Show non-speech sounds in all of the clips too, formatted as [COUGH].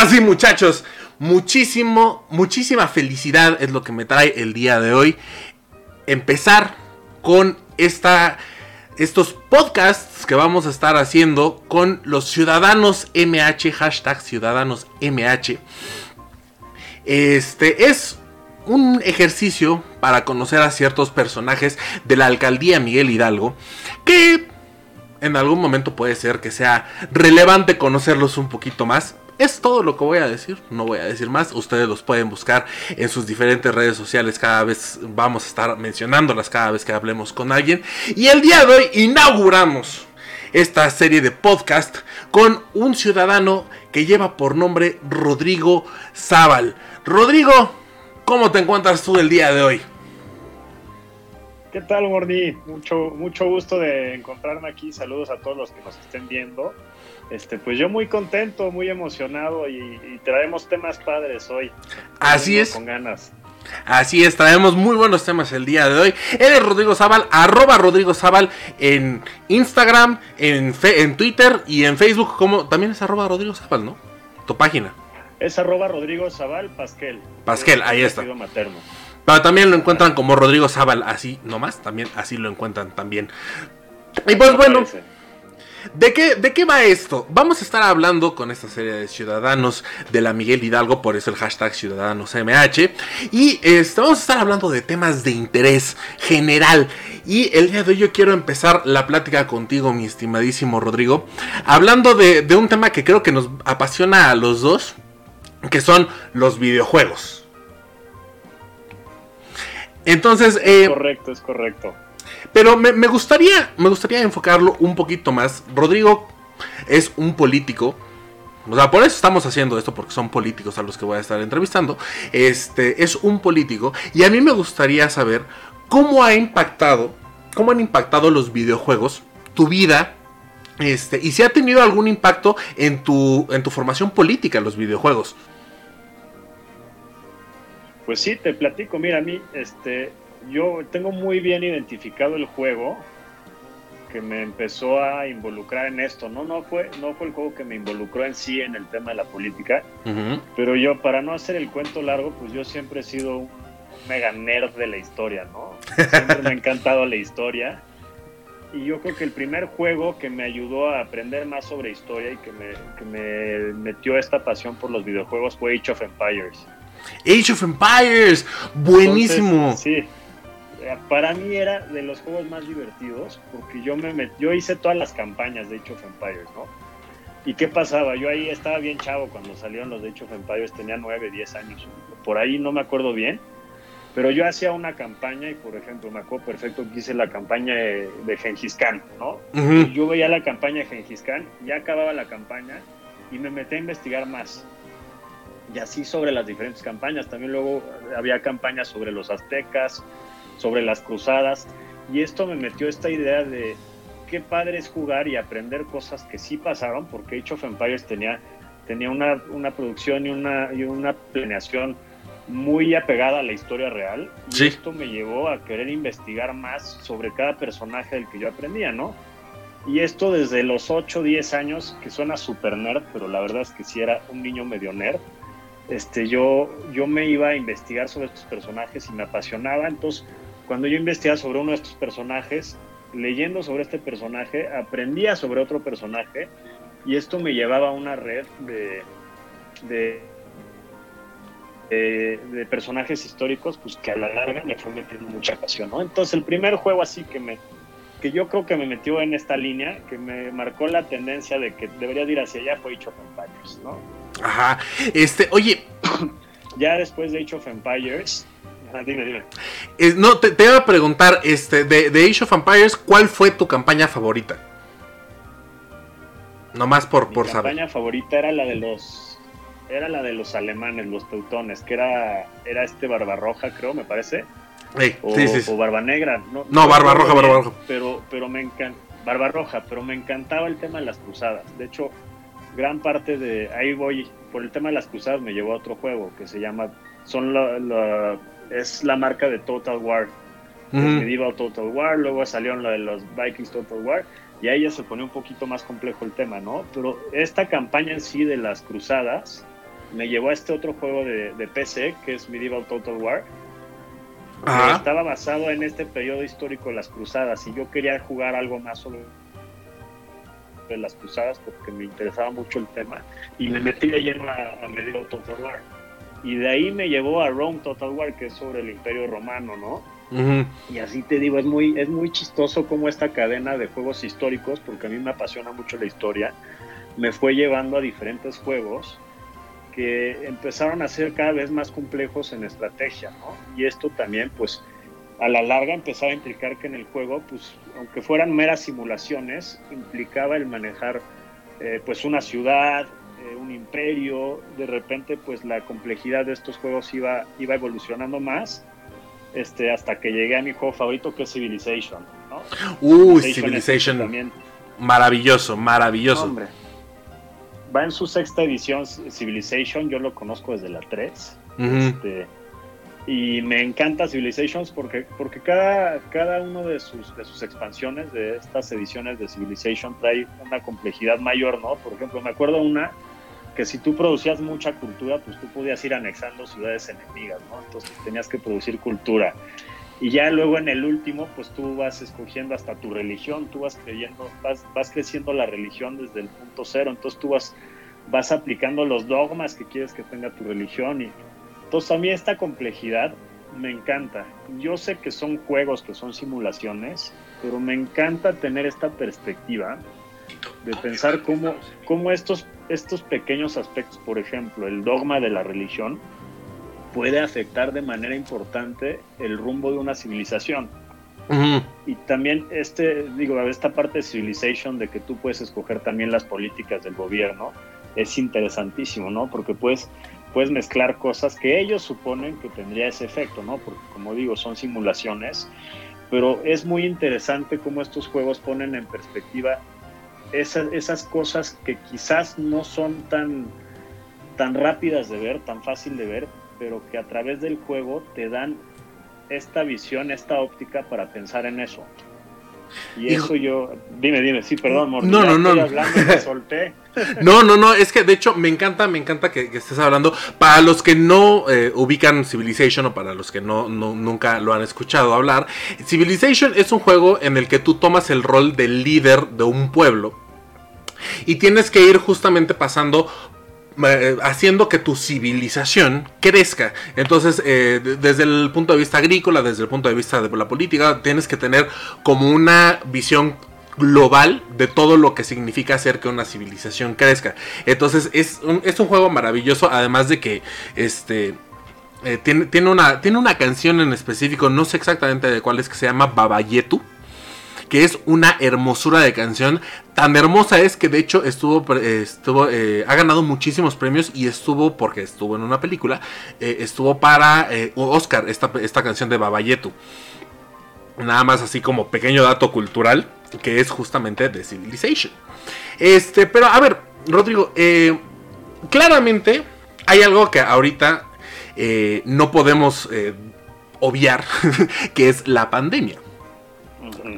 Ahora sí, muchachos, muchísimo, muchísima felicidad es lo que me trae el día de hoy. Empezar con esta, estos podcasts que vamos a estar haciendo con los ciudadanos MH, hashtag. Este es un ejercicio para conocer a ciertos personajes de la alcaldía Miguel Hidalgo que en algún momento puede ser que sea relevante conocerlos un poquito más. Es todo lo que voy a decir, no voy a decir más. Ustedes los pueden buscar en sus diferentes redes sociales. Cada vez vamos a estar mencionándolas cada vez que hablemos con alguien. Y el día de hoy inauguramos esta serie de podcast con un ciudadano que lleva por nombre Rodrigo Zaval. Rodrigo, ¿cómo te encuentras tú el día de hoy? ¿Qué tal, Gordy? Mucho, mucho gusto de encontrarme aquí. Saludos a todos los que nos estén viendo. Este, pues yo muy contento, muy emocionado y, traemos temas padres hoy. Así es. Con ganas. Así es, traemos muy buenos temas el día de hoy. Él es Rodrigo Zaval, arroba Rodrigo Zaval en Instagram, en, en Twitter y en Facebook. Como también es arroba Rodrigo Zaval, ¿no? Tu página. Es arroba Rodrigo Zaval Pasquel. Pasquel, ahí está. Materno. Pero también lo encuentran como Rodrigo Zaval, así nomás, también así lo encuentran también. Y pues bueno, ¿De qué, ¿De qué va esto? Vamos a estar hablando con esta serie de ciudadanos de la Miguel Hidalgo, por eso el hashtag CiudadanosMH. Y este, vamos a estar hablando de temas de interés general. Y el día de hoy yo quiero empezar la plática contigo, mi estimadísimo Rodrigo, hablando de, un tema que creo que nos apasiona a los dos, que son los videojuegos. Entonces... Eh, correcto, es correcto. Pero me, gustaría, me gustaría enfocarlo un poquito más. Rodrigo es un político. O sea, por eso estamos haciendo esto, porque son políticos a los que voy a estar entrevistando. Este es un político. Y a mí me gustaría saber cómo ha impactado, cómo han impactado los videojuegos, tu vida, este, y si ha tenido algún impacto en tu, en tu formación política los videojuegos. Pues sí, te platico. Mira, a mí, este, yo tengo muy bien identificado el juego que me empezó a involucrar en esto. No, no fue, no fue el juego que me involucró en sí en el tema de la política, pero yo, para no hacer el cuento largo, pues yo siempre he sido un mega nerd de la historia, ¿no? Siempre me ha encantado la historia. Y yo creo que el primer juego que me ayudó a aprender más sobre historia y que me, que me metió esta pasión por los videojuegos fue Age of Empires. Age of Empires, buenísimo. sí, para mí era de los juegos más divertidos porque yo me yo hice todas las campañas de Age of Empires, ¿no? ¿Y qué pasaba? Yo ahí estaba bien chavo cuando salieron los de Age of Empires, tenía 9, 10 años, por ahí no me acuerdo bien, pero yo hacía una campaña y, por ejemplo, me acuerdo perfecto que hice la campaña de, de Gengis Khan, ¿no? Yo veía la campaña de Gengis Khan, ya acababa la campaña y me metí a investigar más. Y así sobre las diferentes campañas. También luego había campañas sobre los aztecas, sobre las cruzadas y esto me metió esta idea de qué padre es jugar y aprender cosas que sí pasaron, porque Age of Empires tenía, tenía una, una producción y una, y una planeación muy apegada a la historia real. Y esto me llevó a querer investigar más sobre cada personaje del que yo aprendía, ¿no? Y esto desde los 8, 10 años, que suena super nerd, pero la verdad es que sí era un niño medio nerd. Este, yo, yo me iba a investigar sobre estos personajes y me apasionaba. Entonces, cuando yo investigaba sobre uno de estos personajes, leyendo sobre este personaje, aprendía sobre otro personaje y esto me llevaba a una red de, de, de, personajes históricos pues que a la larga me fue metiendo mucha pasión, ¿no? Entonces el primer juego así que me que yo creo que me metió en esta línea, que me marcó la tendencia de que debería ir hacia allá fue Age of Empires, ¿no? Ajá, este, oye... [COUGHS] ya después de Age of Empires, dime, dime. no, te, iba a preguntar, este, de, de, Age of Empires, ¿cuál fue tu campaña favorita? Nomás por, Mi por saber. Mi campaña favorita era la de los. Era la de los alemanes, los teutones, que era, era este Barbarroja, creo, me parece. o, sí, sí, o Barba Negra. No, no, Barbarroja, Barbarroja. Pero, pero me encanta. Barbarroja, pero me encantaba el tema de las cruzadas. De hecho, gran parte de. Ahí voy. Por el tema de las cruzadas me llevó a otro juego que se llama. Son la es la marca de Total War. Medieval Total War, luego salió la de los Vikings Total War, y ahí ya se pone un poquito más complejo el tema, ¿no? Pero esta campaña en sí de las cruzadas me llevó a este otro juego de, de PC, que es Medieval Total War. que estaba basado en este periodo histórico de las cruzadas y yo quería jugar algo más sobre de las cruzadas porque me interesaba mucho el tema y me metí de lleno a, a Medieval Total War y de ahí me llevó a Rome Total War que es sobre el Imperio Romano, ¿no? Y así te digo, es muy, es muy chistoso como esta cadena de juegos históricos, porque a mí me apasiona mucho la historia, me fue llevando a diferentes juegos que empezaron a ser cada vez más complejos en estrategia, ¿no? Y esto también, pues, a la larga empezaba a implicar que en el juego, pues, aunque fueran meras simulaciones, implicaba el manejar, eh, pues, una ciudad, eh, un imperio, de repente, pues, la complejidad de estos juegos iba, iba evolucionando más este, hasta que llegué a mi juego favorito que es Civilization. ¿no? Es Civilization. también, Maravilloso, maravilloso. hombre, va en su sexta edición Civilization, yo lo conozco desde la 3. Ujú. este, y me encanta Civilizations porque, porque cada, cada uno de sus, de sus expansiones, de estas ediciones de Civilization, trae una complejidad mayor, ¿no? Por ejemplo, me acuerdo una que si tú producías mucha cultura, pues tú podías ir anexando ciudades enemigas, ¿no? Entonces tenías que producir cultura. Y ya luego en el último, pues tú vas escogiendo hasta tu religión, tú vas creyendo, vas, vas creciendo la religión desde el punto cero, entonces tú vas, vas aplicando los dogmas que quieres que tenga tu religión. Y entonces a mí esta complejidad me encanta. Yo sé que son juegos, que son simulaciones, pero me encanta tener esta perspectiva de pensar cómo, cómo estos, estos pequeños aspectos, por ejemplo, el dogma de la religión, puede afectar de manera importante el rumbo de una civilización. Y también este, digo, esta parte de Civilization de que tú puedes escoger también las políticas del gobierno es interesantísimo, ¿no? Porque puedes, puedes mezclar cosas que ellos suponen que tendría ese efecto, ¿no? Porque como digo, son simulaciones, pero es muy interesante cómo estos juegos ponen en perspectiva esas, esas cosas que quizás no son tan, tan rápidas de ver, tan fácil de ver, pero que a través del juego te dan esta visión, esta óptica para pensar en eso. Y Hijo- eso yo, dime, dime, sí, perdón, Morty, No, no, no, estoy hablando y me solté. [LAUGHS] No, no, no, es que de hecho me encanta, me encanta que, que estés hablando. Para los que no eh, ubican Civilization o para los que no, no- nunca lo han escuchado hablar, Civilization es un juego en el que tú tomas el rol del líder de un pueblo y tienes que ir justamente pasando eh, haciendo que tu civilización crezca. Entonces, eh, de- desde el punto de vista agrícola, desde el punto de vista de la política, tienes que tener como una visión global de todo lo que significa hacer que una civilización crezca. Entonces, es un, es un juego maravilloso, además de que este... eh, tiene, tiene, una, tiene una canción en específico, no sé exactamente de cuál es, que se llama Babayetu que es una hermosura de canción. Tan hermosa es que de hecho estuvo, estuvo eh, ha ganado muchísimos premios y estuvo, porque estuvo en una película, eh, estuvo para eh, Oscar esta, esta canción de Babayetu. Nada más así como pequeño dato cultural, que es justamente de Civilization. Este, pero a ver, Rodrigo, eh, claramente hay algo que ahorita eh, no podemos eh, obviar, [LAUGHS] que es la pandemia.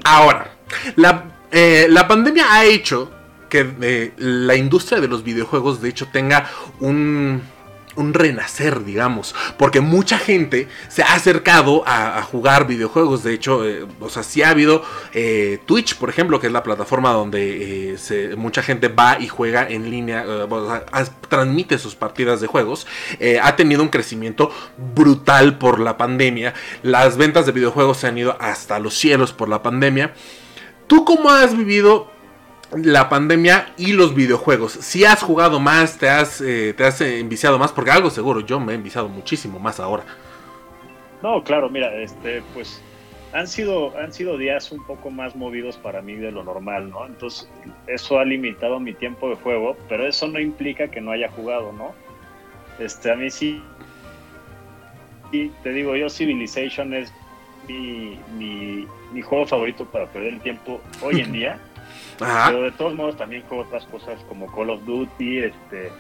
Ahora, la, eh, la pandemia ha hecho que eh, la industria de los videojuegos de hecho tenga un, un renacer, digamos, porque mucha gente se ha acercado a, jugar videojuegos, de hecho, eh, o sea, sí ha habido eh, Twitch, por ejemplo, que es la plataforma donde eh, mucha gente va y juega en línea, eh, transmite sus partidas de juegos, ha tenido un crecimiento brutal por la pandemia, las ventas de videojuegos se han ido hasta los cielos por la pandemia. ¿Tú cómo has vivido la pandemia y los videojuegos? Si has jugado más, te has, eh, te has enviciado más, porque algo seguro, yo me he enviciado muchísimo más ahora. No, claro, mira, este, pues han sido, han sido días un poco más movidos para mí de lo normal, ¿no? Entonces, eso ha limitado mi tiempo de juego, pero eso no implica que no haya jugado, ¿no? Este, a mí sí, y te digo, yo Civilization es mi, mi, mi juego favorito para perder el tiempo hoy en [LAUGHS] día. Ajá. Pero de todos modos también juego otras cosas como Call of Duty, este,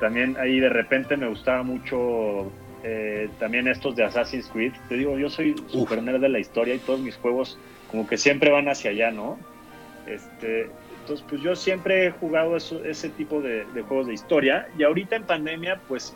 también ahí de repente me gustaba mucho eh, también estos de Assassin's Creed. Te digo, yo soy super nerd de la historia y todos mis juegos como que siempre van hacia allá, ¿no? Este, Entonces, pues yo siempre he jugado ese tipo de, juegos de historia y ahorita en pandemia, pues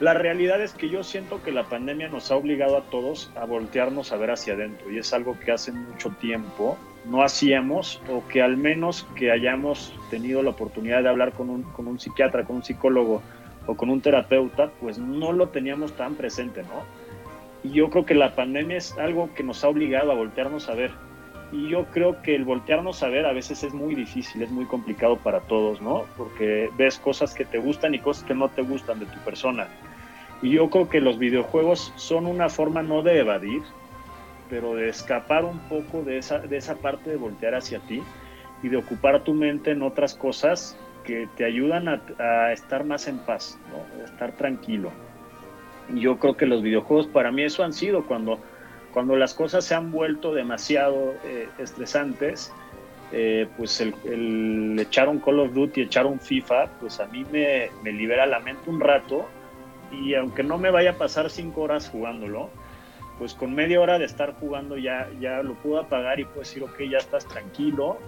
la realidad es que yo siento que la pandemia nos ha obligado a todos a voltearnos a ver hacia adentro y es algo que hace mucho tiempo no hacíamos o que al menos que hayamos tenido la oportunidad de hablar con un, con un psiquiatra, con un psicólogo o con un terapeuta, pues no lo teníamos tan presente, ¿no? Y yo creo que la pandemia es algo que nos ha obligado a voltearnos a ver. Y yo creo que el voltearnos a ver a veces es muy difícil, es muy complicado para todos, ¿no? Porque ves cosas que te gustan y cosas que no te gustan de tu persona. Y yo creo que los videojuegos son una forma no de evadir, pero de escapar un poco de esa, de esa parte de voltear hacia ti y de ocupar tu mente en otras cosas que te ayudan a, estar más en paz, ¿no? a estar tranquilo. Y yo creo que los videojuegos para mí eso han sido cuando, cuando las cosas se han vuelto demasiado eh, estresantes, eh, pues el, echar un Call of Duty, echar un FIFA, pues a mí me, me libera la mente un rato y aunque no me vaya a pasar cinco horas jugándolo, pues con media hora de estar jugando ya, ya lo puedo apagar y puedo decir, ok, ya estás tranquilo,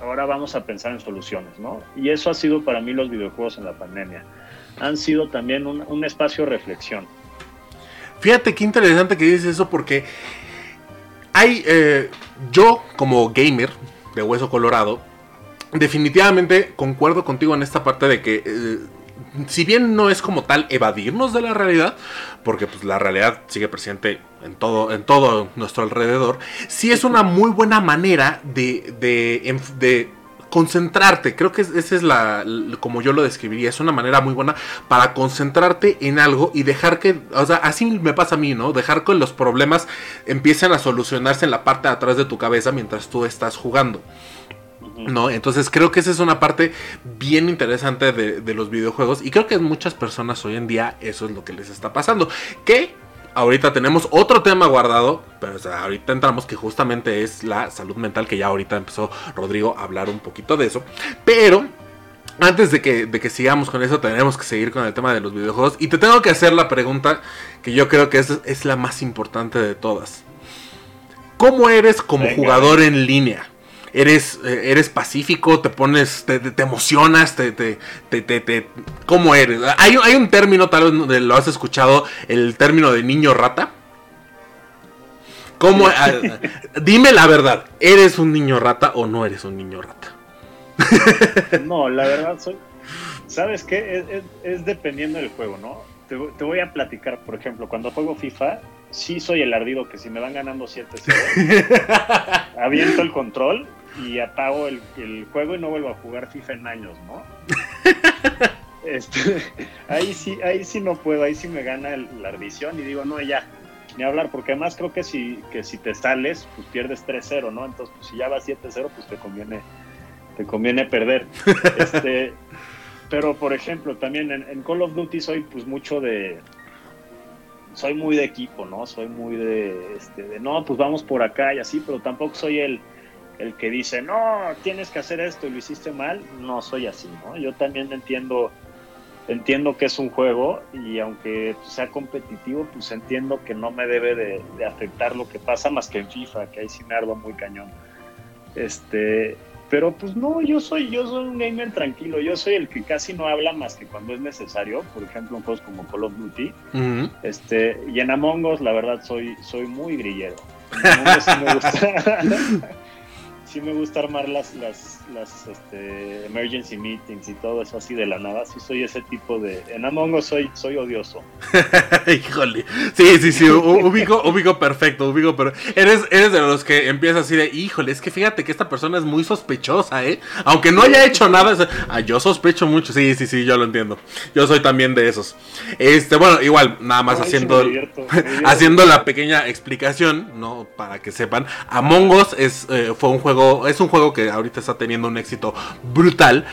ahora vamos a pensar en soluciones, ¿no? Y eso ha sido para mí los videojuegos en la pandemia. Han sido también un, espacio de reflexión. Fíjate qué interesante que dices eso porque hay, eh, yo como gamer de Hueso Colorado, definitivamente concuerdo contigo en esta parte de que... Eh, si bien no es como tal evadirnos de la realidad, porque pues, la realidad sigue presente en todo, en todo nuestro alrededor, sí es una muy buena manera de, de, concentrarte. Creo que esa es la, como yo lo describiría, es una manera muy buena para concentrarte en algo y dejar que, o sea, así me pasa a mí, ¿no? Dejar que los problemas empiecen a solucionarse en la parte de atrás de tu cabeza mientras tú estás jugando. ¿no? Entonces creo que esa es una parte bien interesante de, los videojuegos y creo que muchas personas hoy en día eso es lo que les está pasando. Que ahorita tenemos otro tema guardado, pero ahorita entramos que justamente es la salud mental, que ya ahorita empezó Rodrigo a hablar un poquito de eso. Pero antes de que, de que sigamos con eso, tenemos que seguir con el tema de los videojuegos. Y te tengo que hacer la pregunta que yo creo que es, es la más importante de todas. ¿Cómo eres como jugador en línea? Eres, eh, eres pacífico, te pones, te, emocionas, te, te, te, ¿cómo eres? Hay, hay un término, tal vez lo has escuchado, el término de niño rata. ¿Cómo? Dime la verdad, ¿eres un niño rata o no eres un niño rata? [LAUGHS] no, la verdad soy, ¿sabes qué? Es, dependiendo del juego, ¿no? Te, te, voy a platicar, por ejemplo, cuando juego FIFA, sí soy el ardido que si me van ganando 7-0, [LAUGHS] aviento el control y apago el, juego y no vuelvo a jugar FIFA en años, ¿no? [LAUGHS] Este, ahí sí, ahí sí no puedo, ahí sí me gana la ardición y digo, no, ya, ni hablar, porque además creo que si, que si te sales, pues pierdes 3-0, ¿no? Entonces, pues, si ya vas 7-0, pues te conviene, te conviene perder. [LAUGHS] Este, pero, por ejemplo, también en, en, Call of Duty soy pues mucho de... Soy muy de equipo, ¿no? Soy muy de, este, de, no, pues vamos por acá y así, pero tampoco soy el, el que dice, no, tienes que hacer esto y lo hiciste mal, no soy así, ¿no? Yo también entiendo, entiendo que es un juego y aunque sea competitivo, pues entiendo que no me debe de, afectar lo que pasa más que en FIFA, que ahí sí me ardo muy cañón. Este, pero pues no, yo soy, yo soy un gamer tranquilo, yo soy el que casi no habla más que cuando es necesario, por ejemplo en juegos como Call of Duty, este, y en Among Us la verdad soy, soy muy grillero. En Among Us me gusta. [LAUGHS] sí me gusta armar las, las, las este, emergency meetings y todo eso así de la nada. Sí soy ese tipo de... En Among Us soy, soy odioso. [LAUGHS] Híjole. Sí, sí, sí. ubico, ubico perfecto. Ubico, pero eres, eres de los que empieza así de, híjole, es que fíjate que esta persona es muy sospechosa, ¿eh? Aunque no haya hecho nada. ah, yo sospecho mucho. Sí, sí, sí, yo lo entiendo. Yo soy también de esos. Este, bueno, igual, nada más haciendo, [LAUGHS] haciendo la pequeña explicación, ¿no? Para que sepan. Among Us es, eh, fue un juego es un juego que ahorita está teniendo un éxito brutal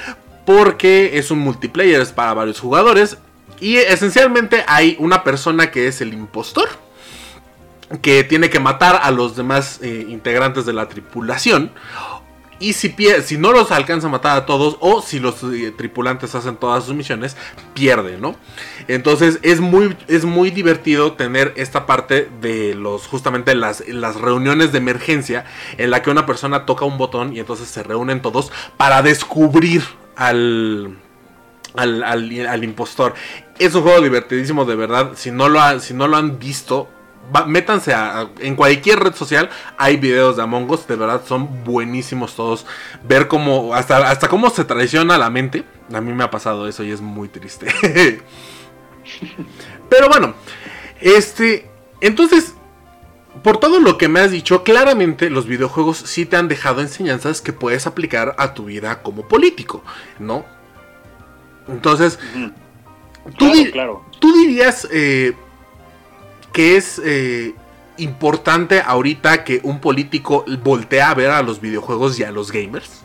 porque es un multiplayer, es para varios jugadores y esencialmente hay una persona que es el impostor que tiene que matar a los demás eh, integrantes de la tripulación Y si, si no los alcanza a matar a todos o si los eh, tripulantes hacen todas sus misiones, pierde, ¿no? Entonces es muy, es muy divertido tener esta parte de los justamente las, las reuniones de emergencia en la que una persona toca un botón y entonces se reúnen todos para descubrir al, al, al, impostor. Es un juego divertidísimo, de verdad. Si no lo, si no lo han visto, métanse a, en cualquier red social hay videos de Among Us, de verdad son buenísimos todos. Ver cómo, hasta, hasta cómo se traiciona la mente. A mí me ha pasado eso y es muy triste. [LAUGHS] Pero bueno, este, entonces, por todo lo que me has dicho, claramente los videojuegos sí te han dejado enseñanzas que puedes aplicar a tu vida como político, ¿no? Entonces, tú, claro, tú dirías, eh, que es eh, importante ahorita que un político voltee a ver a los videojuegos y a los gamers?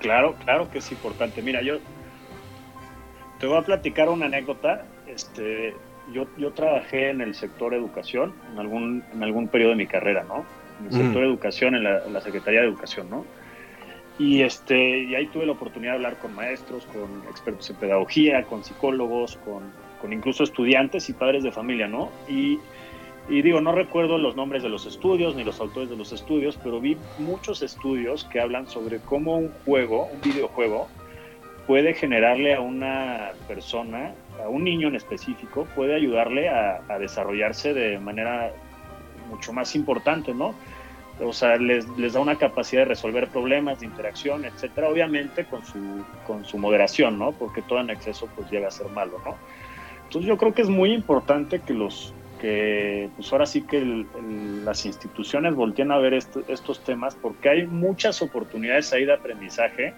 Claro, claro que es importante. Mira, yo te voy a platicar una anécdota. Este, yo, yo trabajé en el sector educación en algún, en algún periodo de mi carrera, ¿no? En el sector de educación, en la, en la, Secretaría de Educación, ¿no? Y, este, y ahí tuve la oportunidad de hablar con maestros, con expertos en pedagogía, con psicólogos, con con incluso estudiantes y padres de familia, ¿no? Y, digo, no recuerdo los nombres de los estudios ni los autores de los estudios, pero vi muchos estudios que hablan sobre cómo un juego, un videojuego, puede generarle a una persona, a un niño en específico, puede ayudarle a, desarrollarse de manera mucho más importante, ¿no? O sea, les, les, da una capacidad de resolver problemas, de interacción, etcétera, obviamente con su, con su moderación, ¿no? Porque todo en exceso pues llega a ser malo, ¿no? Entonces yo creo que es muy importante que los que pues ahora sí que las instituciones volteen a ver estos temas porque hay muchas oportunidades ahí de aprendizaje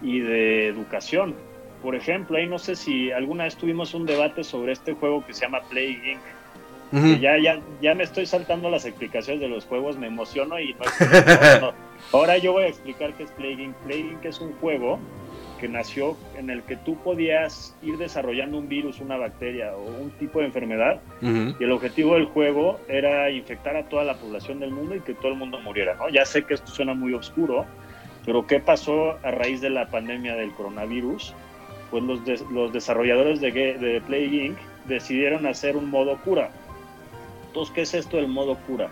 y de educación. Por ejemplo, ahí no sé si alguna vez tuvimos un debate sobre este juego que se llama Play Inc. ya, ya, ya me estoy saltando las explicaciones de los juegos, me emociono y no, [LAUGHS] Ahora yo voy a explicar qué es Play Inc. Play Inc. es un juego que nació en el que tú podías ir desarrollando un virus, una bacteria o un tipo de enfermedad y el objetivo del juego era infectar a toda la población del mundo y que todo el mundo muriera, ¿no? Ya sé que esto suena muy oscuro, pero ¿qué pasó a raíz de la pandemia del coronavirus? Pues los, los desarrolladores de, de Play Inc. decidieron hacer un modo cura. Entonces, ¿qué es esto del modo cura?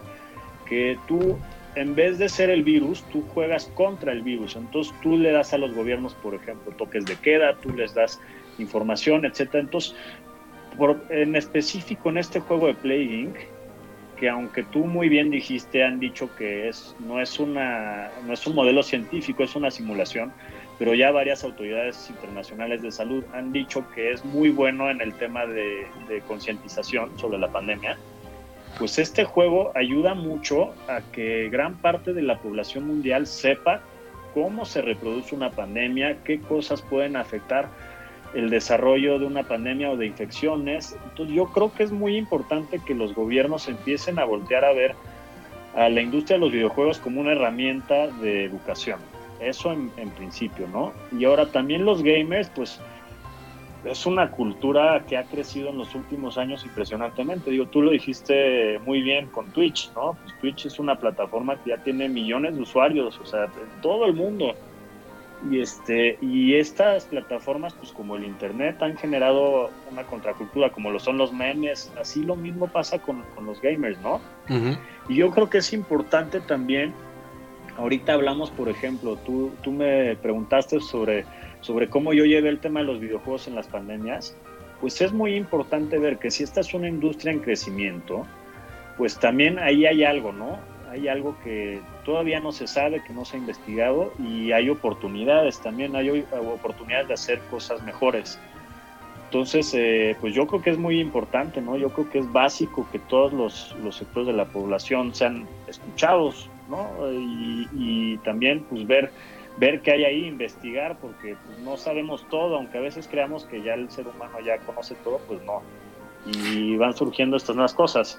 Que tú en vez de ser el virus, tú juegas contra el virus. Entonces tú le das a los gobiernos, por ejemplo, toques de queda, tú les das información, etc. Entonces, en específico en este juego de Play Inc., que aunque tú muy bien dijiste, han dicho que es, no, es una, no es un modelo científico, es una simulación, pero ya varias autoridades internacionales de salud han dicho que es muy bueno en el tema de concientización sobre la pandemia pues este juego ayuda mucho a que gran parte de la población mundial sepa cómo se reproduce una pandemia, qué cosas pueden afectar el desarrollo de una pandemia o de infecciones. Entonces yo creo que es muy importante que los gobiernos empiecen a voltear a ver a la industria de los videojuegos como una herramienta de educación. Eso en, en principio, ¿no? Y ahora también los gamers, pues es una cultura que ha crecido en los últimos años impresionantemente. Digo, tú lo dijiste muy bien con Twitch, ¿no? Pues Twitch es una plataforma que ya tiene millones de usuarios, o sea, en todo el mundo. Y este y estas plataformas, pues como el internet, han generado una contracultura, como lo son los memes. Así lo mismo pasa con, los gamers, ¿no? Y yo creo que es importante también. Ahorita hablamos, por ejemplo, tú, tú me preguntaste sobre sobre cómo yo llevé el tema de los videojuegos en las pandemias, pues es muy importante ver que si esta es una industria en crecimiento, pues también ahí hay algo, ¿no? Hay algo que todavía no se sabe, que no se ha investigado y hay oportunidades también, hay oportunidades de hacer cosas mejores. Entonces, eh, pues yo creo que es muy importante, ¿no? Yo creo que es básico que todos los, sectores de la población sean escuchados, ¿no? Y también, pues ver ver qué hay ahí, investigar, porque pues, no sabemos todo, aunque a veces creamos que ya el ser humano ya conoce todo, pues no. Y van surgiendo estas nuevas cosas.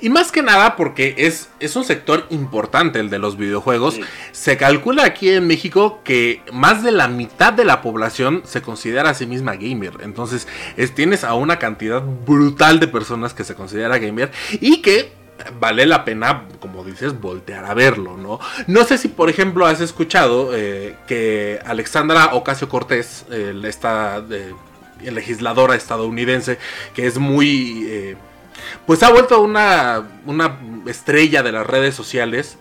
Y más que nada porque es, es un sector importante el de los videojuegos. Se calcula aquí en México que más de la mitad de la población se considera a sí misma gamer. Entonces tienes a una cantidad brutal de personas que se considera gamer y que vale la pena, como dices, voltear a verlo, ¿no? No sé si, por ejemplo, has escuchado eh, que Alexandra Ocasio Cortés, esta legisladora estadounidense, que es muy... Eh, pues ha vuelto una, una estrella de las redes sociales.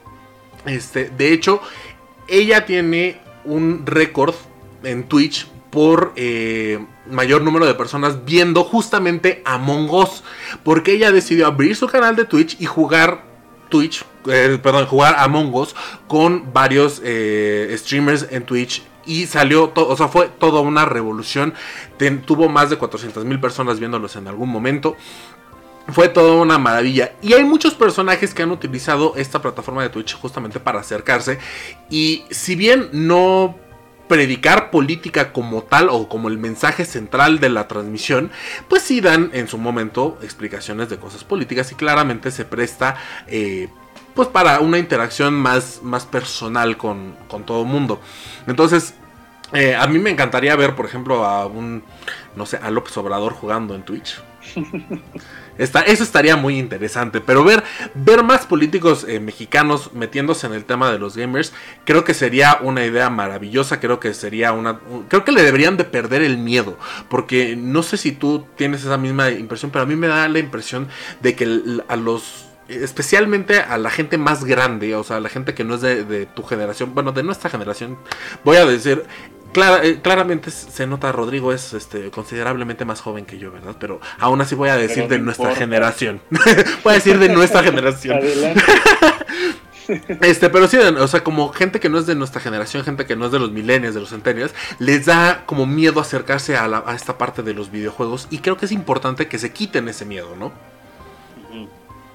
Este, de hecho, ella tiene un récord en Twitch por eh, mayor número de personas viendo justamente Among Us. Porque ella decidió abrir su canal de Twitch y jugar Twitch, eh, perdón, jugar Among Us con varios eh, streamers en Twitch. Y salió, o sea, fue toda una revolución. tuvo más de 400 mil personas viéndolos en algún momento. Fue toda una maravilla. Y hay muchos personajes que han utilizado esta plataforma de Twitch justamente para acercarse. Y si bien no predicar política como tal o como el mensaje central de la transmisión, pues sí dan en su momento explicaciones de cosas políticas y claramente se presta eh, pues para una interacción más, más personal con, con todo el mundo. Entonces, eh, a mí me encantaría ver, por ejemplo, a un, no sé, a López Obrador jugando en Twitch. [LAUGHS] eso estaría muy interesante. Pero ver, ver más políticos eh, mexicanos metiéndose en el tema de los gamers, creo que sería una idea maravillosa. Creo que sería una. Creo que le deberían de perder el miedo. Porque no sé si tú tienes esa misma impresión, pero a mí me da la impresión de que a los especialmente a la gente más grande, o sea, a la gente que no es de, de, tu generación, bueno, de nuestra generación, voy a decir, eh, claramente se nota Rodrigo es este considerablemente más joven que yo, ¿verdad? Pero aún así voy a decir de nuestra generación. [LAUGHS] voy a decir de nuestra generación. [LAUGHS] Este, pero sí, o sea, como gente que no es de nuestra generación, gente que no es de los milenios, de los centenios, les da como miedo acercarse a, a esta parte de los videojuegos y creo que es importante que se quiten ese miedo, ¿no?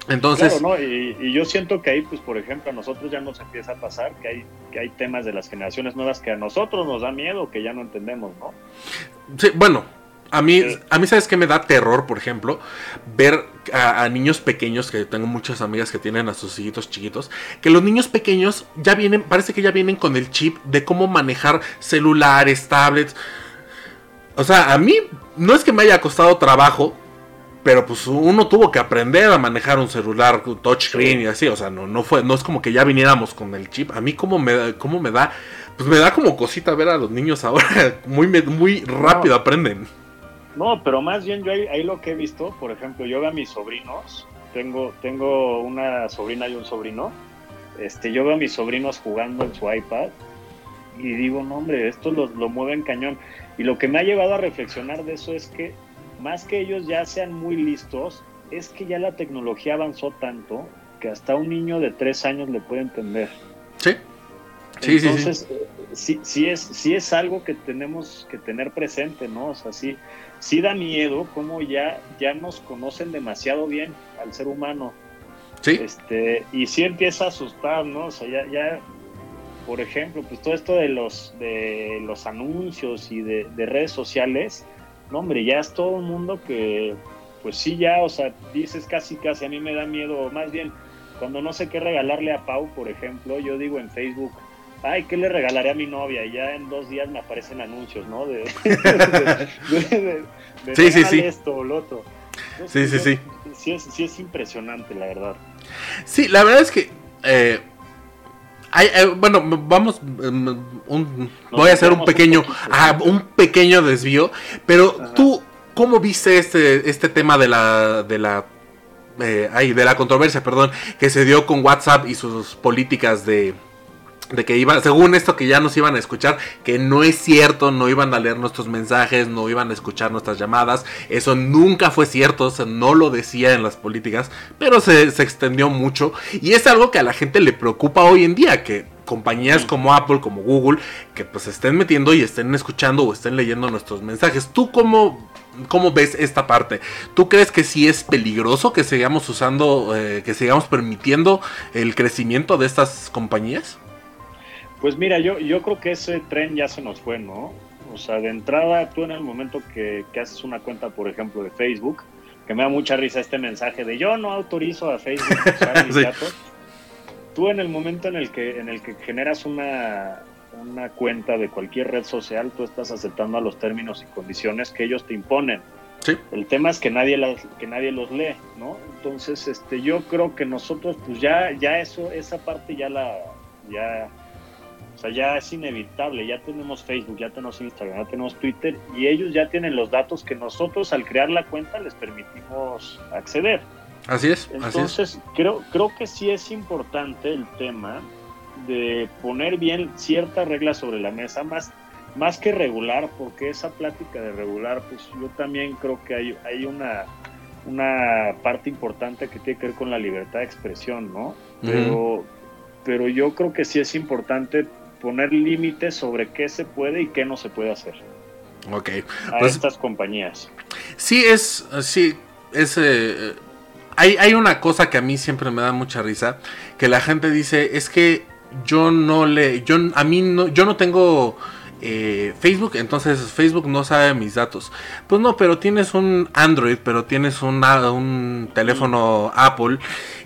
Entonces, claro, ¿no? Y, yo siento que ahí, pues, por ejemplo, a nosotros ya nos empieza a pasar que hay, que hay temas de las generaciones nuevas que a nosotros nos da miedo, que ya no entendemos, ¿no? Sí, bueno, a mí, a mí sabes que me da terror, por ejemplo, ver a, niños pequeños, que tengo muchas amigas que tienen a sus hijitos chiquitos, que los niños pequeños ya vienen, parece que ya vienen con el chip de cómo manejar celulares, tablets. O sea, a mí no es que me haya costado trabajo, pero pues uno tuvo que aprender a manejar un celular touchscreen y así, o sea, no, no fue, no es como que ya viniéramos con el chip. A mí como me, cómo me da, pues me da como cosita ver a los niños ahora, [LAUGHS] muy, muy rápido aprenden. No, pero más bien yo ahí, lo que he visto, por ejemplo, yo veo a mis sobrinos, tengo, tengo una sobrina y un sobrino, este, yo veo a mis sobrinos jugando en su iPad y digo, no hombre, esto lo, lo mueven cañón. Y lo que me ha llevado a reflexionar de eso es que más que ellos ya sean muy listos, es que ya la tecnología avanzó tanto que hasta un niño de tres años le puede entender. Sí. Sí, Entonces, sí, sí. es, sí es algo que tenemos que tener presente, ¿no? O sea, sí, sí da miedo como ya, ya nos conocen demasiado bien al ser humano. Sí. Este, y sí empieza a asustar, ¿no? O sea, ya, ya, por ejemplo, pues todo esto de los, de los anuncios y de, de redes sociales, no, hombre, ya es todo un mundo que, pues sí, ya, o sea, dices casi, casi, a mí me da miedo, más bien, cuando no sé qué regalarle a Pau, por ejemplo, yo digo en Facebook, ay, ¿qué le regalaré a mi novia? Y ya en dos días me aparecen anuncios, ¿no? De, [LAUGHS] sí, sí, sí. esto o lo otro. sí, sí, sí. Sí es, sí es impresionante, la verdad. Sí, la verdad es que... Eh, eh, bueno, vamos, em, voy a hacer un pequeño, un pequeño desvío, pero tú, ¿cómo viste este, este tema de la, de la, eh, de la controversia, perdón, que se dio con WhatsApp y sus políticas de, de que iban, según esto que ya nos iban a escuchar, que no es cierto, no iban a leer nuestros mensajes, no iban a escuchar nuestras llamadas, eso nunca fue cierto, o no lo decía en las políticas, pero se, se, extendió mucho y es algo que a la gente le preocupa hoy en día, que compañías como Apple, como Google, que pues estén metiendo y estén escuchando o estén leyendo nuestros mensajes. ¿Tú cómo, cómo ves esta parte? ¿Tú crees que sí es peligroso que sigamos usando, eh, que sigamos permitiendo el crecimiento de estas compañías? Pues mira, yo, yo creo que ese tren ya se nos fue, ¿no? O sea, de entrada, tú en el momento que, haces una cuenta, por ejemplo, de Facebook, que me da mucha risa este mensaje de yo no autorizo a Facebook usar [LAUGHS] mis datos. Tú en el momento en el que, en el que generas una, una cuenta de cualquier red social, tú estás aceptando a los términos y condiciones que ellos te imponen. El tema es que nadie las, que nadie los lee, ¿no? Entonces, este, yo creo que nosotros, pues ya, ya eso, esa parte ya la, ya, sea, ya es inevitable. Ya tenemos Facebook, ya tenemos Instagram, ya tenemos Twitter y ellos ya tienen los datos que nosotros al crear la cuenta les permitimos acceder. Así es. Entonces, creo, creo que sí es importante el tema de poner bien ciertas reglas sobre la mesa, más más que regular, porque esa plática de regular, pues yo también creo que hay, hay una, una parte importante que tiene que ver con la libertad de expresión, ¿no? Pero, pero yo creo que sí es importante poner límites sobre qué se puede y qué no se puede hacer. Ok. A pues estas compañías. Sí, es, sí, es... Eh, hay, hay una cosa que a mí siempre me da mucha risa, que la gente dice, es que yo no le, yo, a mí no, yo no tengo eh, Facebook, entonces Facebook no sabe mis datos. Pues no, pero tienes un Android, pero tienes un, un teléfono Apple.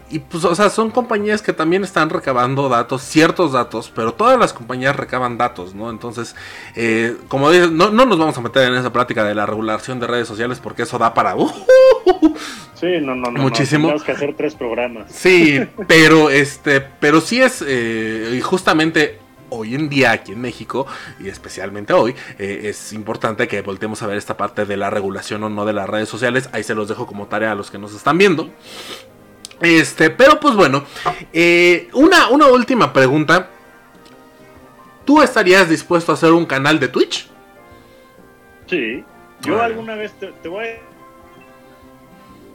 Y pues, o sea, son compañías que también están recabando datos, ciertos datos, pero todas las compañías recaban datos, ¿no? Entonces, eh, como dices, no, no, nos vamos a meter en esa plática de la regulación de redes sociales porque eso da para... Uh, sí, no, no, no. Muchísimo. tenemos que hacer tres programas. Sí, pero este, pero sí es, eh, y justamente hoy en día aquí en México, y especialmente hoy, eh, es importante que volteemos a ver esta parte de la regulación o no de las redes sociales. Ahí se los dejo como tarea a los que nos están viendo. Este, pero pues bueno, eh, una, una última pregunta. ¿Tú estarías dispuesto a hacer un canal de Twitch? Sí, yo alguna vez te, te voy a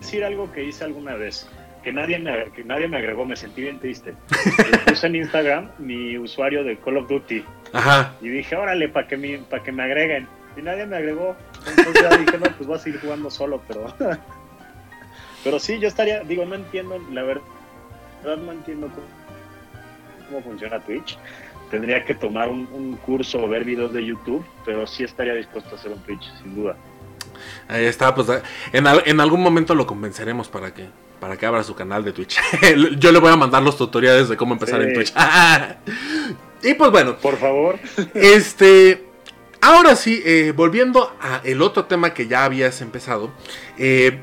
decir algo que hice alguna vez que nadie me, que nadie me agregó, me sentí bien triste. [LAUGHS] puse en Instagram mi usuario de Call of Duty. Ajá. Y dije, órale, para que, me, que me agreguen. Y nadie me agregó. Entonces ya dije, no, pues voy a seguir jugando solo, pero... [LAUGHS] pero sí, yo estaría, digo, no entiendo, la verdad, no entiendo cómo, funciona Twitch. Tendría que tomar un, curso o ver videos de YouTube, pero sí estaría dispuesto a hacer un Twitch, sin duda. Ahí está, pues en, en algún momento lo convenceremos para que para que abra su canal de Twitch. [LAUGHS] Yo le voy a mandar los tutoriales de cómo empezar en Twitch. [LAUGHS] y pues bueno. Por favor. [LAUGHS] este. Ahora sí, eh, volviendo a el otro tema que ya habías empezado. Eh,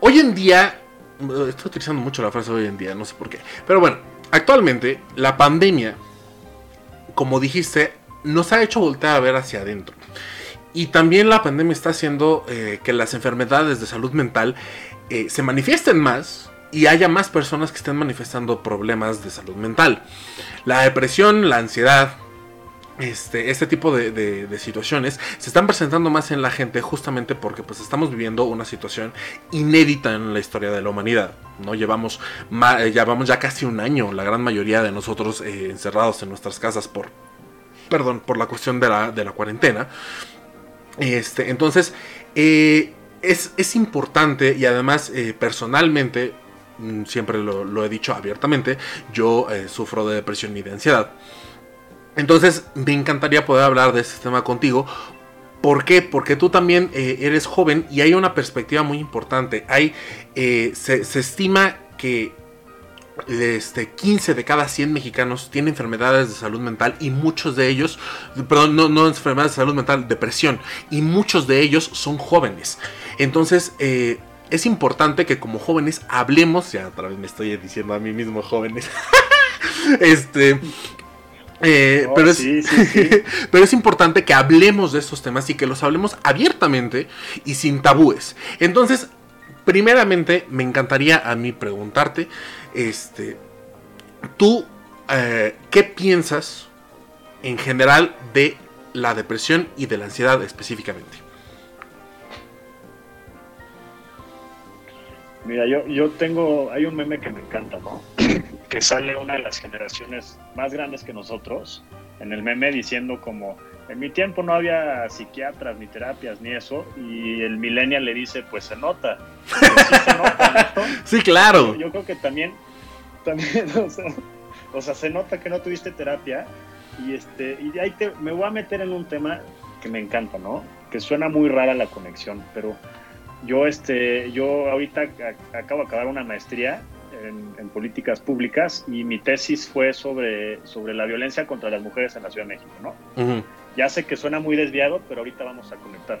hoy en día. Estoy utilizando mucho la frase hoy en día, no sé por qué. Pero bueno, actualmente la pandemia, como dijiste, nos ha hecho voltear a ver hacia adentro. Y también la pandemia está haciendo eh, que las enfermedades de salud mental eh, se manifiesten más y haya más personas que estén manifestando problemas de salud mental. La depresión, la ansiedad, este, este tipo de, situaciones se están presentando más en la gente justamente porque pues estamos viviendo una situación inédita en la historia de la humanidad. ¿no? Llevamos, llevamos ya casi un año, la gran mayoría de nosotros eh, encerrados en nuestras casas por, perdón, por la cuestión de la, de la cuarentena. Este, entonces, eh, es, importante y además eh, personalmente, mm, siempre lo, he dicho abiertamente, yo eh, sufro de depresión y de ansiedad. Entonces me encantaría poder hablar de este tema contigo. ¿Por qué? Porque tú también eh, eres joven y hay una perspectiva muy importante. Hay, se, se estima que este, 15 de cada 100 mexicanos tienen enfermedades de salud mental y muchos de ellos, perdón, no, no enfermedades de salud mental, depresión, y muchos de ellos son jóvenes. Entonces, eh, es importante que como jóvenes hablemos, ya otra vez me estoy diciendo a mí mismo jóvenes, [LAUGHS] este... Eh, oh, pero, es, [LAUGHS] pero es importante que hablemos de estos temas y que los hablemos abiertamente y sin tabúes. Entonces, primeramente, me encantaría a mí preguntarte, este, ¿tú eh, qué piensas en general de la depresión y de la ansiedad específicamente? Mira, yo, yo tengo, hay un meme que me encanta, ¿no? Que sale una de las generaciones más grandes que nosotros en el meme diciendo como, en mi tiempo no había psiquiatras, ni terapias, ni eso, y el millennial le dice, pues se nota. [LAUGHS] sí, claro. Yo, creo que también, también [LAUGHS] o sea, se nota que no tuviste terapia, y este, y ahí te, me voy a meter en un tema que me encanta, ¿no? Que suena muy rara la conexión, pero yo, este, yo ahorita acabo de acabar una maestría en, políticas públicas y mi tesis fue sobre, sobre la violencia contra las mujeres en la Ciudad de México, ¿no? Ya sé que suena muy desviado, pero ahorita vamos a conectar.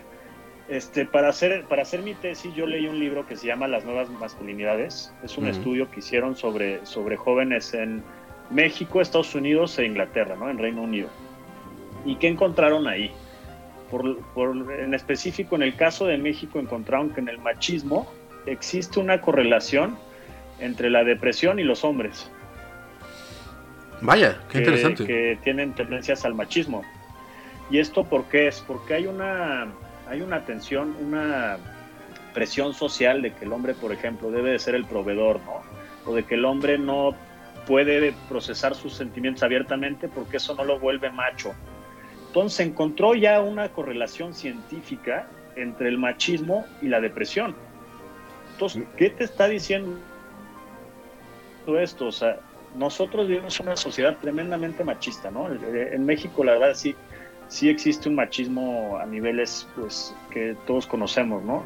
Este, para, hacer, para hacer mi tesis yo leí un libro que se llama Las nuevas masculinidades. Es un estudio que hicieron sobre, sobre jóvenes en México, Estados Unidos e Inglaterra, ¿no? en Reino Unido. ¿Y qué encontraron ahí? Por, por, en específico, en el caso de México, encontraron que en el machismo existe una correlación entre la depresión y los hombres. Vaya, qué interesante. Que tienen tendencias al machismo. ¿Y esto por qué es? Porque hay una, hay una tensión, una presión social de que el hombre, por ejemplo, debe de ser el proveedor, ¿no? O de que el hombre no puede procesar sus sentimientos abiertamente porque eso no lo vuelve macho. Entonces se encontró ya una correlación científica entre el machismo y la depresión. Entonces, ¿qué te está diciendo esto? O sea, nosotros vivimos una sociedad tremendamente machista, ¿no? En México, la verdad, sí, sí existe un machismo a niveles, pues, que todos conocemos, ¿no?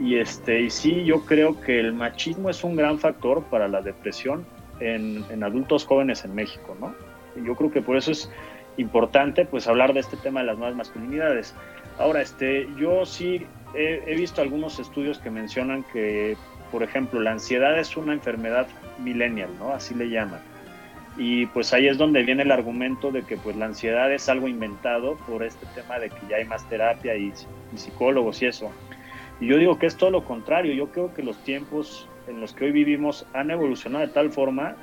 Y, este, y sí, yo creo que el machismo es un gran factor para la depresión en, en adultos jóvenes en México, ¿no? Y yo creo que por eso es importante, pues, hablar de este tema de las nuevas masculinidades. Ahora, este, yo sí he, he visto algunos estudios que mencionan que, por ejemplo, la ansiedad es una enfermedad millennial, ¿no? Así le llaman. Y pues ahí es donde viene el argumento de que pues la ansiedad es algo inventado por este tema de que ya hay más terapia y, psicólogos y eso. Y yo digo que es todo lo contrario, yo creo que los tiempos en los que hoy vivimos han evolucionado de tal forma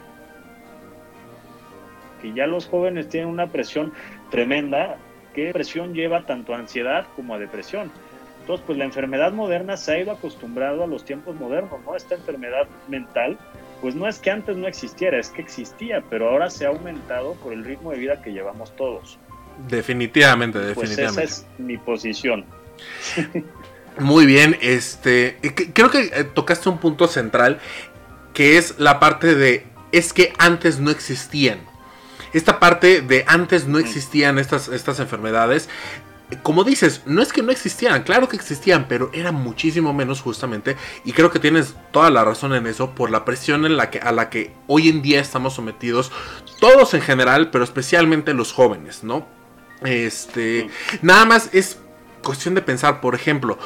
que ya los jóvenes tienen una presión tremenda, que presión lleva tanto a ansiedad como a depresión. Entonces, pues la enfermedad moderna se ha ido acostumbrado a los tiempos modernos, ¿no? Esta enfermedad mental pues no es que antes no existiera, es que existía, pero ahora se ha aumentado por el ritmo de vida que llevamos todos. Definitivamente, definitivamente. Pues esa es mi posición. [LAUGHS] Muy bien, este, creo que eh, tocaste un punto central, que es la parte de, es que antes no existían. Esta parte de antes no existían estas, estas enfermedades, como dices, no es que no existieran, claro que existían, pero eran muchísimo menos justamente. Y creo que tienes toda la razón en eso, por la presión en la que, a la que hoy en día estamos sometidos, todos en general, pero especialmente los jóvenes, ¿no? Este, nada más es cuestión de pensar, por ejemplo,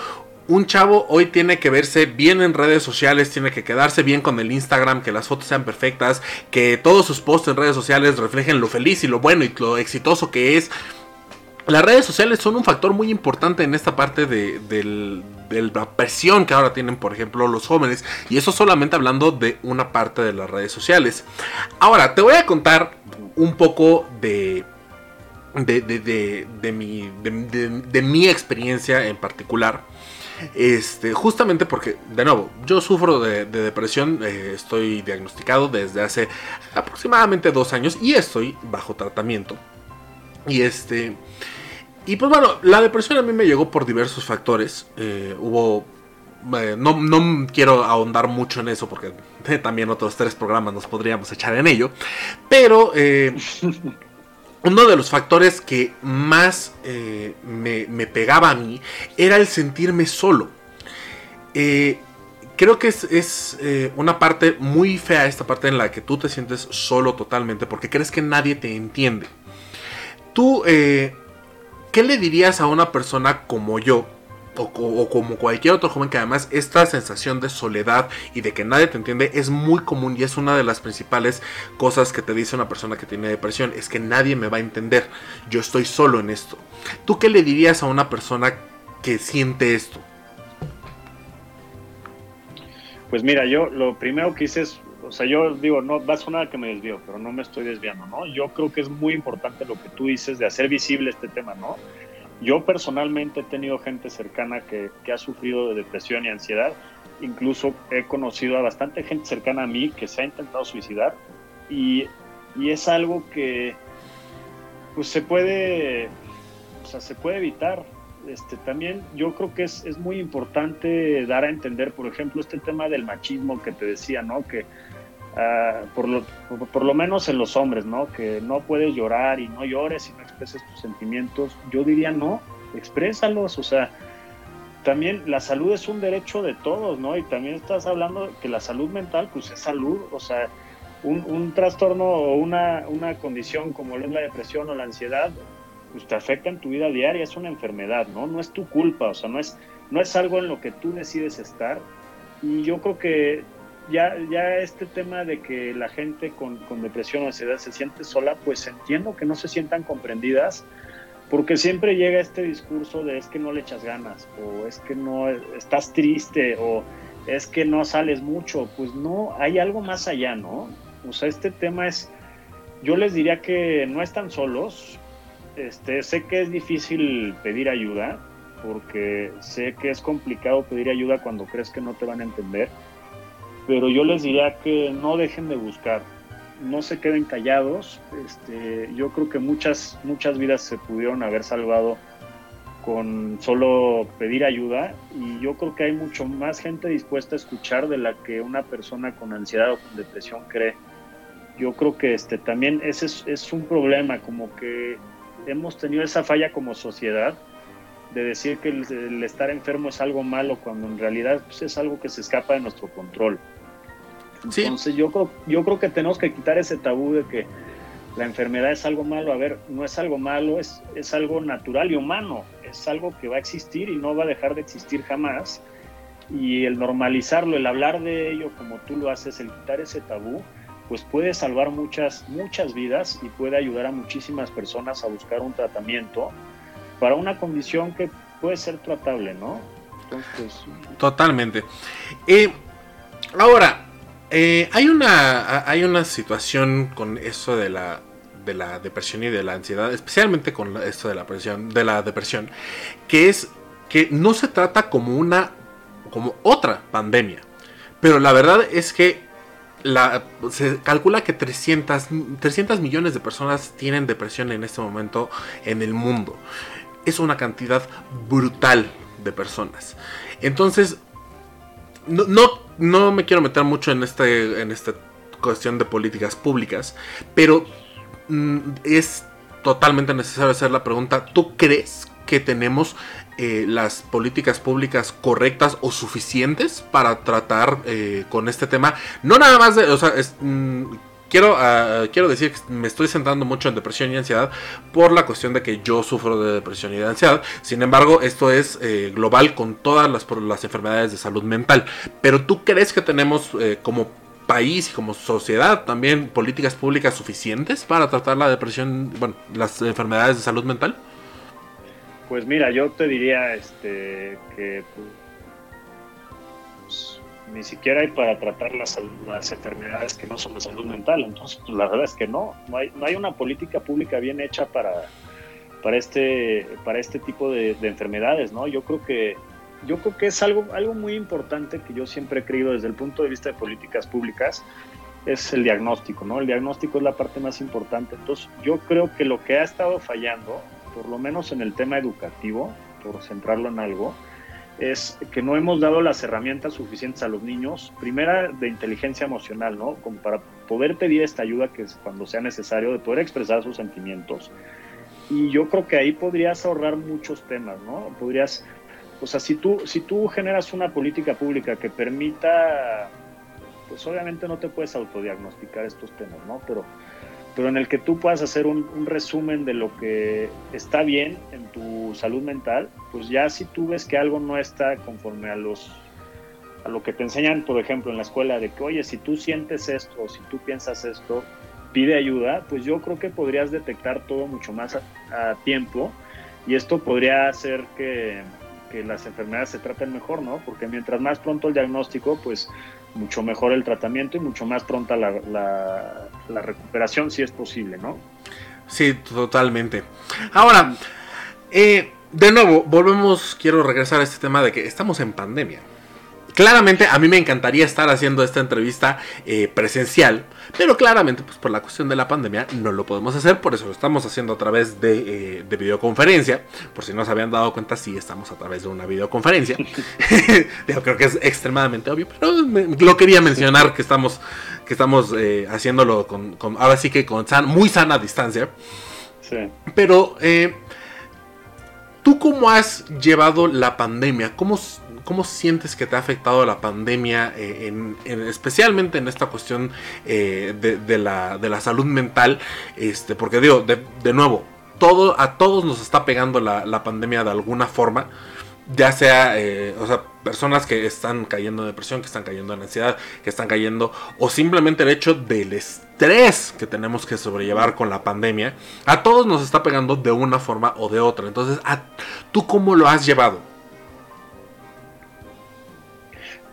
un chavo hoy tiene que verse bien en redes sociales, tiene que quedarse bien con el Instagram, que las fotos sean perfectas, que todos sus posts en redes sociales reflejen lo feliz y lo bueno y lo exitoso que es las redes sociales son un factor muy importante en esta parte de, la presión que ahora tienen, por ejemplo, los jóvenes. Y eso solamente hablando de una parte de las redes sociales. Ahora, te voy a contar un poco de, de, mi, de, mi experiencia en particular. Este, justamente porque, de nuevo, yo sufro de, depresión, eh, estoy diagnosticado desde hace aproximadamente dos años y estoy bajo tratamiento. Y este. Y pues bueno, la depresión a mí me llegó por diversos factores. Eh, hubo. Eh, no, no, quiero ahondar mucho en eso porque [LAUGHS] también otros tres programas nos podríamos echar en ello. Pero eh, uno de los factores que más me, me, pegaba a mí era el sentirme solo. creo que es, es una parte muy fea esta parte en la que tú te sientes solo totalmente porque crees que nadie te entiende. Tú, eh, ¿qué le dirías a una persona como yo? O, como cualquier otro joven que además esta sensación de soledad y de que nadie te entiende es muy común y es una de las principales cosas que te dice una persona que tiene depresión, es que nadie me va a entender, yo estoy solo en esto. ¿Tú qué le dirías a una persona que siente esto? Pues mira, yo lo primero que hice es o sea, yo digo, no va a sonar que me desvío, pero no me estoy desviando, ¿no? Yo creo que es muy importante lo que tú dices de hacer visible este tema, ¿no? Yo personalmente he tenido gente cercana que, que ha sufrido de depresión y ansiedad, incluso he conocido a bastante gente cercana a mí que se ha intentado suicidar y, y es algo que pues se puede, o sea, se puede evitar, este, también yo creo que es, es, muy importante dar a entender, por ejemplo, este tema del machismo que te decía, ¿no? Que ah, por, lo, por, lo menos en los hombres, ¿no? Que no puedes llorar y no llores y no expreses tus sentimientos. Yo diría no, exprésalos, o sea, también la salud es un derecho de todos, ¿no? Y también estás hablando que la salud mental, pues es salud, o sea, un, un trastorno o una, una condición como es la depresión o la ansiedad, pues te afecta en tu vida diaria, es una enfermedad, ¿no? No es tu culpa, o sea, no es, no es algo en lo que tú decides estar. Y yo creo que ya, ya este tema de que la gente con, con depresión o ansiedad se siente sola, pues entiendo que no se sientan comprendidas, porque siempre llega este discurso de es que no le echas ganas, o es que no estás triste, o es que no sales mucho. Pues no, hay algo más allá, ¿no? O sea, este tema es, yo les diría que no están solos. Este, sé que es difícil pedir ayuda, porque sé que es complicado pedir ayuda cuando crees que no te van a entender pero yo les diría que no dejen de buscar, no se queden callados. Este, yo creo que muchas, muchas vidas se pudieron haber salvado con solo pedir ayuda y yo creo que hay mucho más gente dispuesta a escuchar de la que una persona con ansiedad o con depresión cree. Yo creo que este, también ese es, un problema, como que hemos tenido esa falla como sociedad de decir que el, estar enfermo es algo malo cuando en realidad pues, es algo que se escapa de nuestro control. Entonces yo creo, yo creo que tenemos que quitar ese tabú de que la enfermedad es algo malo. A ver, no es algo malo, es, es algo natural y humano. Es algo que va a existir y no va a dejar de existir jamás. Y el normalizarlo, el hablar de ello como tú lo haces, el quitar ese tabú, pues puede salvar muchas, muchas vidas y puede ayudar a muchísimas personas a buscar un tratamiento para una condición que puede ser tratable, ¿no? Entonces, Totalmente. Eh, ahora, eh, hay, una, hay una situación con eso de la, de la depresión y de la ansiedad, especialmente con esto de la, presión, de la depresión, que es que no se trata como una como otra pandemia. Pero la verdad es que la, se calcula que 300, 300 millones de personas tienen depresión en este momento en el mundo. Es una cantidad brutal de personas. Entonces, no, no, me quiero meter mucho en, este, en esta cuestión de políticas públicas, pero mm, es totalmente necesario hacer la pregunta, ¿tú crees que tenemos eh, las políticas públicas correctas o suficientes para tratar eh, con este tema? No nada más de, o sea, es, mm, quiero, ah, quiero decir que me estoy centrando mucho en depresión y ansiedad por la cuestión de que yo sufro de depresión y de ansiedad. Sin embargo, esto es eh, global con todas las, las, enfermedades de salud mental. Pero tú crees que tenemos eh, como país y como sociedad también políticas públicas suficientes para tratar la depresión, bueno, las enfermedades de salud mental? Pues mira, yo te diría este, que ni siquiera hay para tratar las, enfermedades que no son de salud mental. Entonces, pues, la verdad es que no, no hay, no hay una política pública bien hecha para, para, este, para este tipo de, enfermedades, ¿no? Yo creo que yo creo que es algo, algo muy importante que yo siempre he creído desde el punto de vista de políticas públicas, es el diagnóstico, ¿no? El diagnóstico es la parte más importante. Entonces, yo creo que lo que ha estado fallando, por lo menos en el tema educativo, por centrarlo en algo, es que no hemos dado las herramientas suficientes a los niños, primera de inteligencia emocional, ¿no? Como para poder pedir esta ayuda que cuando sea necesario, de poder expresar sus sentimientos. Y yo creo que ahí podrías ahorrar muchos temas, ¿no? Podrías, o sea, si tú, si tú generas una política pública que permita, pues obviamente no te puedes autodiagnosticar estos temas, ¿no? Pero pero en el que tú puedas hacer un, resumen de lo que está bien en tu salud mental, pues ya si tú ves que algo no está conforme a los a lo que te enseñan, por ejemplo, en la escuela, de que, oye, si tú sientes esto o si tú piensas esto, pide ayuda, pues yo creo que podrías detectar todo mucho más a, tiempo y esto podría hacer que, que, las enfermedades se traten mejor, ¿no? Porque mientras más pronto el diagnóstico, pues mucho mejor el tratamiento y mucho más pronta la, la, recuperación si es posible, ¿no? Sí, totalmente. Ahora, eh, de nuevo, volvemos, quiero regresar a este tema de que estamos en pandemia. Claramente a mí me encantaría estar haciendo esta entrevista eh, presencial, pero claramente pues por la cuestión de la pandemia no lo podemos hacer, por eso lo estamos haciendo a través de, eh, videoconferencia. Por si no se habían dado cuenta, sí estamos a través de una videoconferencia. [LAUGHS] [LAUGHS] Yo creo que es extremadamente obvio, pero lo quería mencionar que estamos, que estamos eh, haciéndolo con, ahora sí que con muy sana distancia. Sí. Pero, ¿tú cómo has llevado la pandemia? ¿Cómo ¿Cómo sientes que te ha afectado la pandemia, eh, en, especialmente en esta cuestión eh, de, la, salud mental? Este, porque digo, de, nuevo, todo, a todos nos está pegando la, la pandemia de alguna forma ya sea, eh, o sea, personas que están cayendo en depresión, que están cayendo en ansiedad, que están cayendo, o simplemente el hecho del estrés que tenemos que sobrellevar con la pandemia, a todos nos está pegando de una forma o de otra. Entonces, ¿tú cómo lo has llevado?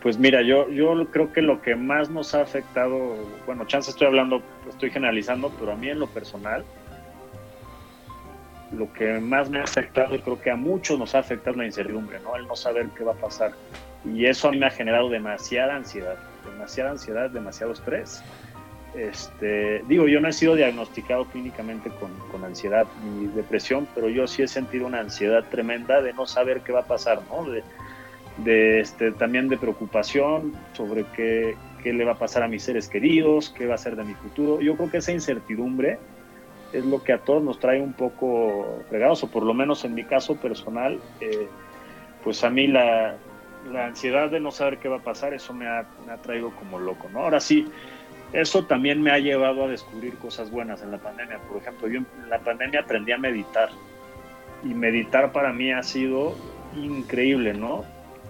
Pues mira, yo, yo creo que lo que más nos ha afectado, bueno, chance estoy hablando, estoy generalizando, pero a mí en lo personal, lo que más me ha afectado, y creo que a muchos nos ha afectado la incertidumbre, ¿no? El no saber qué va a pasar. Y eso a mí me ha generado demasiada ansiedad, demasiada ansiedad, demasiado estrés. Este, digo, yo no he sido diagnosticado clínicamente con, con, ansiedad ni depresión, pero yo sí he sentido una ansiedad tremenda de no saber qué va a pasar, ¿no? De, de este, también de preocupación sobre qué, le va a pasar a mis seres queridos, qué va a ser de mi futuro. Yo creo que esa incertidumbre es lo que a todos nos trae un poco fregados, o por lo menos en mi caso personal, eh, pues a mí la, la, ansiedad de no saber qué va a pasar, eso me ha, me ha, traído como loco, ¿no? Ahora sí, eso también me ha llevado a descubrir cosas buenas en la pandemia. Por ejemplo, yo en la pandemia aprendí a meditar, y meditar para mí ha sido increíble, ¿no?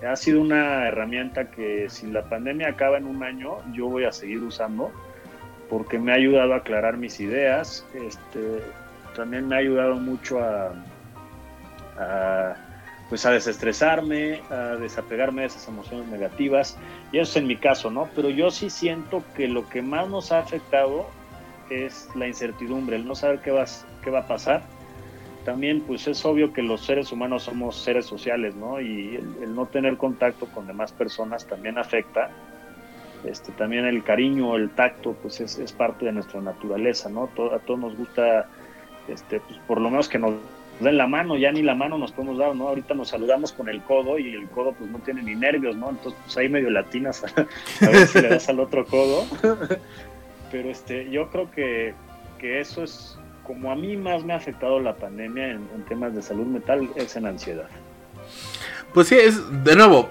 Ha sido una herramienta que si la pandemia acaba en un año, yo voy a seguir usando porque me ha ayudado a aclarar mis ideas, este, también me ha ayudado mucho a, pues a desestresarme, a desapegarme de esas emociones negativas, y eso es en mi caso, ¿no? Pero yo sí siento que lo que más nos ha afectado es la incertidumbre, el no saber qué va, qué va a pasar. También, pues es obvio que los seres humanos somos seres sociales, ¿no? Y el, el no tener contacto con demás personas también afecta este, también el cariño, el tacto, pues es, parte de nuestra naturaleza, ¿no? a todos nos gusta, este, pues por lo menos que nos den la mano, ya ni la mano nos podemos dar, ¿no? Ahorita nos saludamos con el codo y el codo pues no tiene ni nervios, ¿no? Entonces pues ahí medio latinas [LAUGHS] a, ver si le das al otro codo. [LAUGHS] Pero este, yo creo que, que, eso es, como a mí más me ha afectado la pandemia en, en temas de salud mental, es en ansiedad. Pues sí, es de nuevo,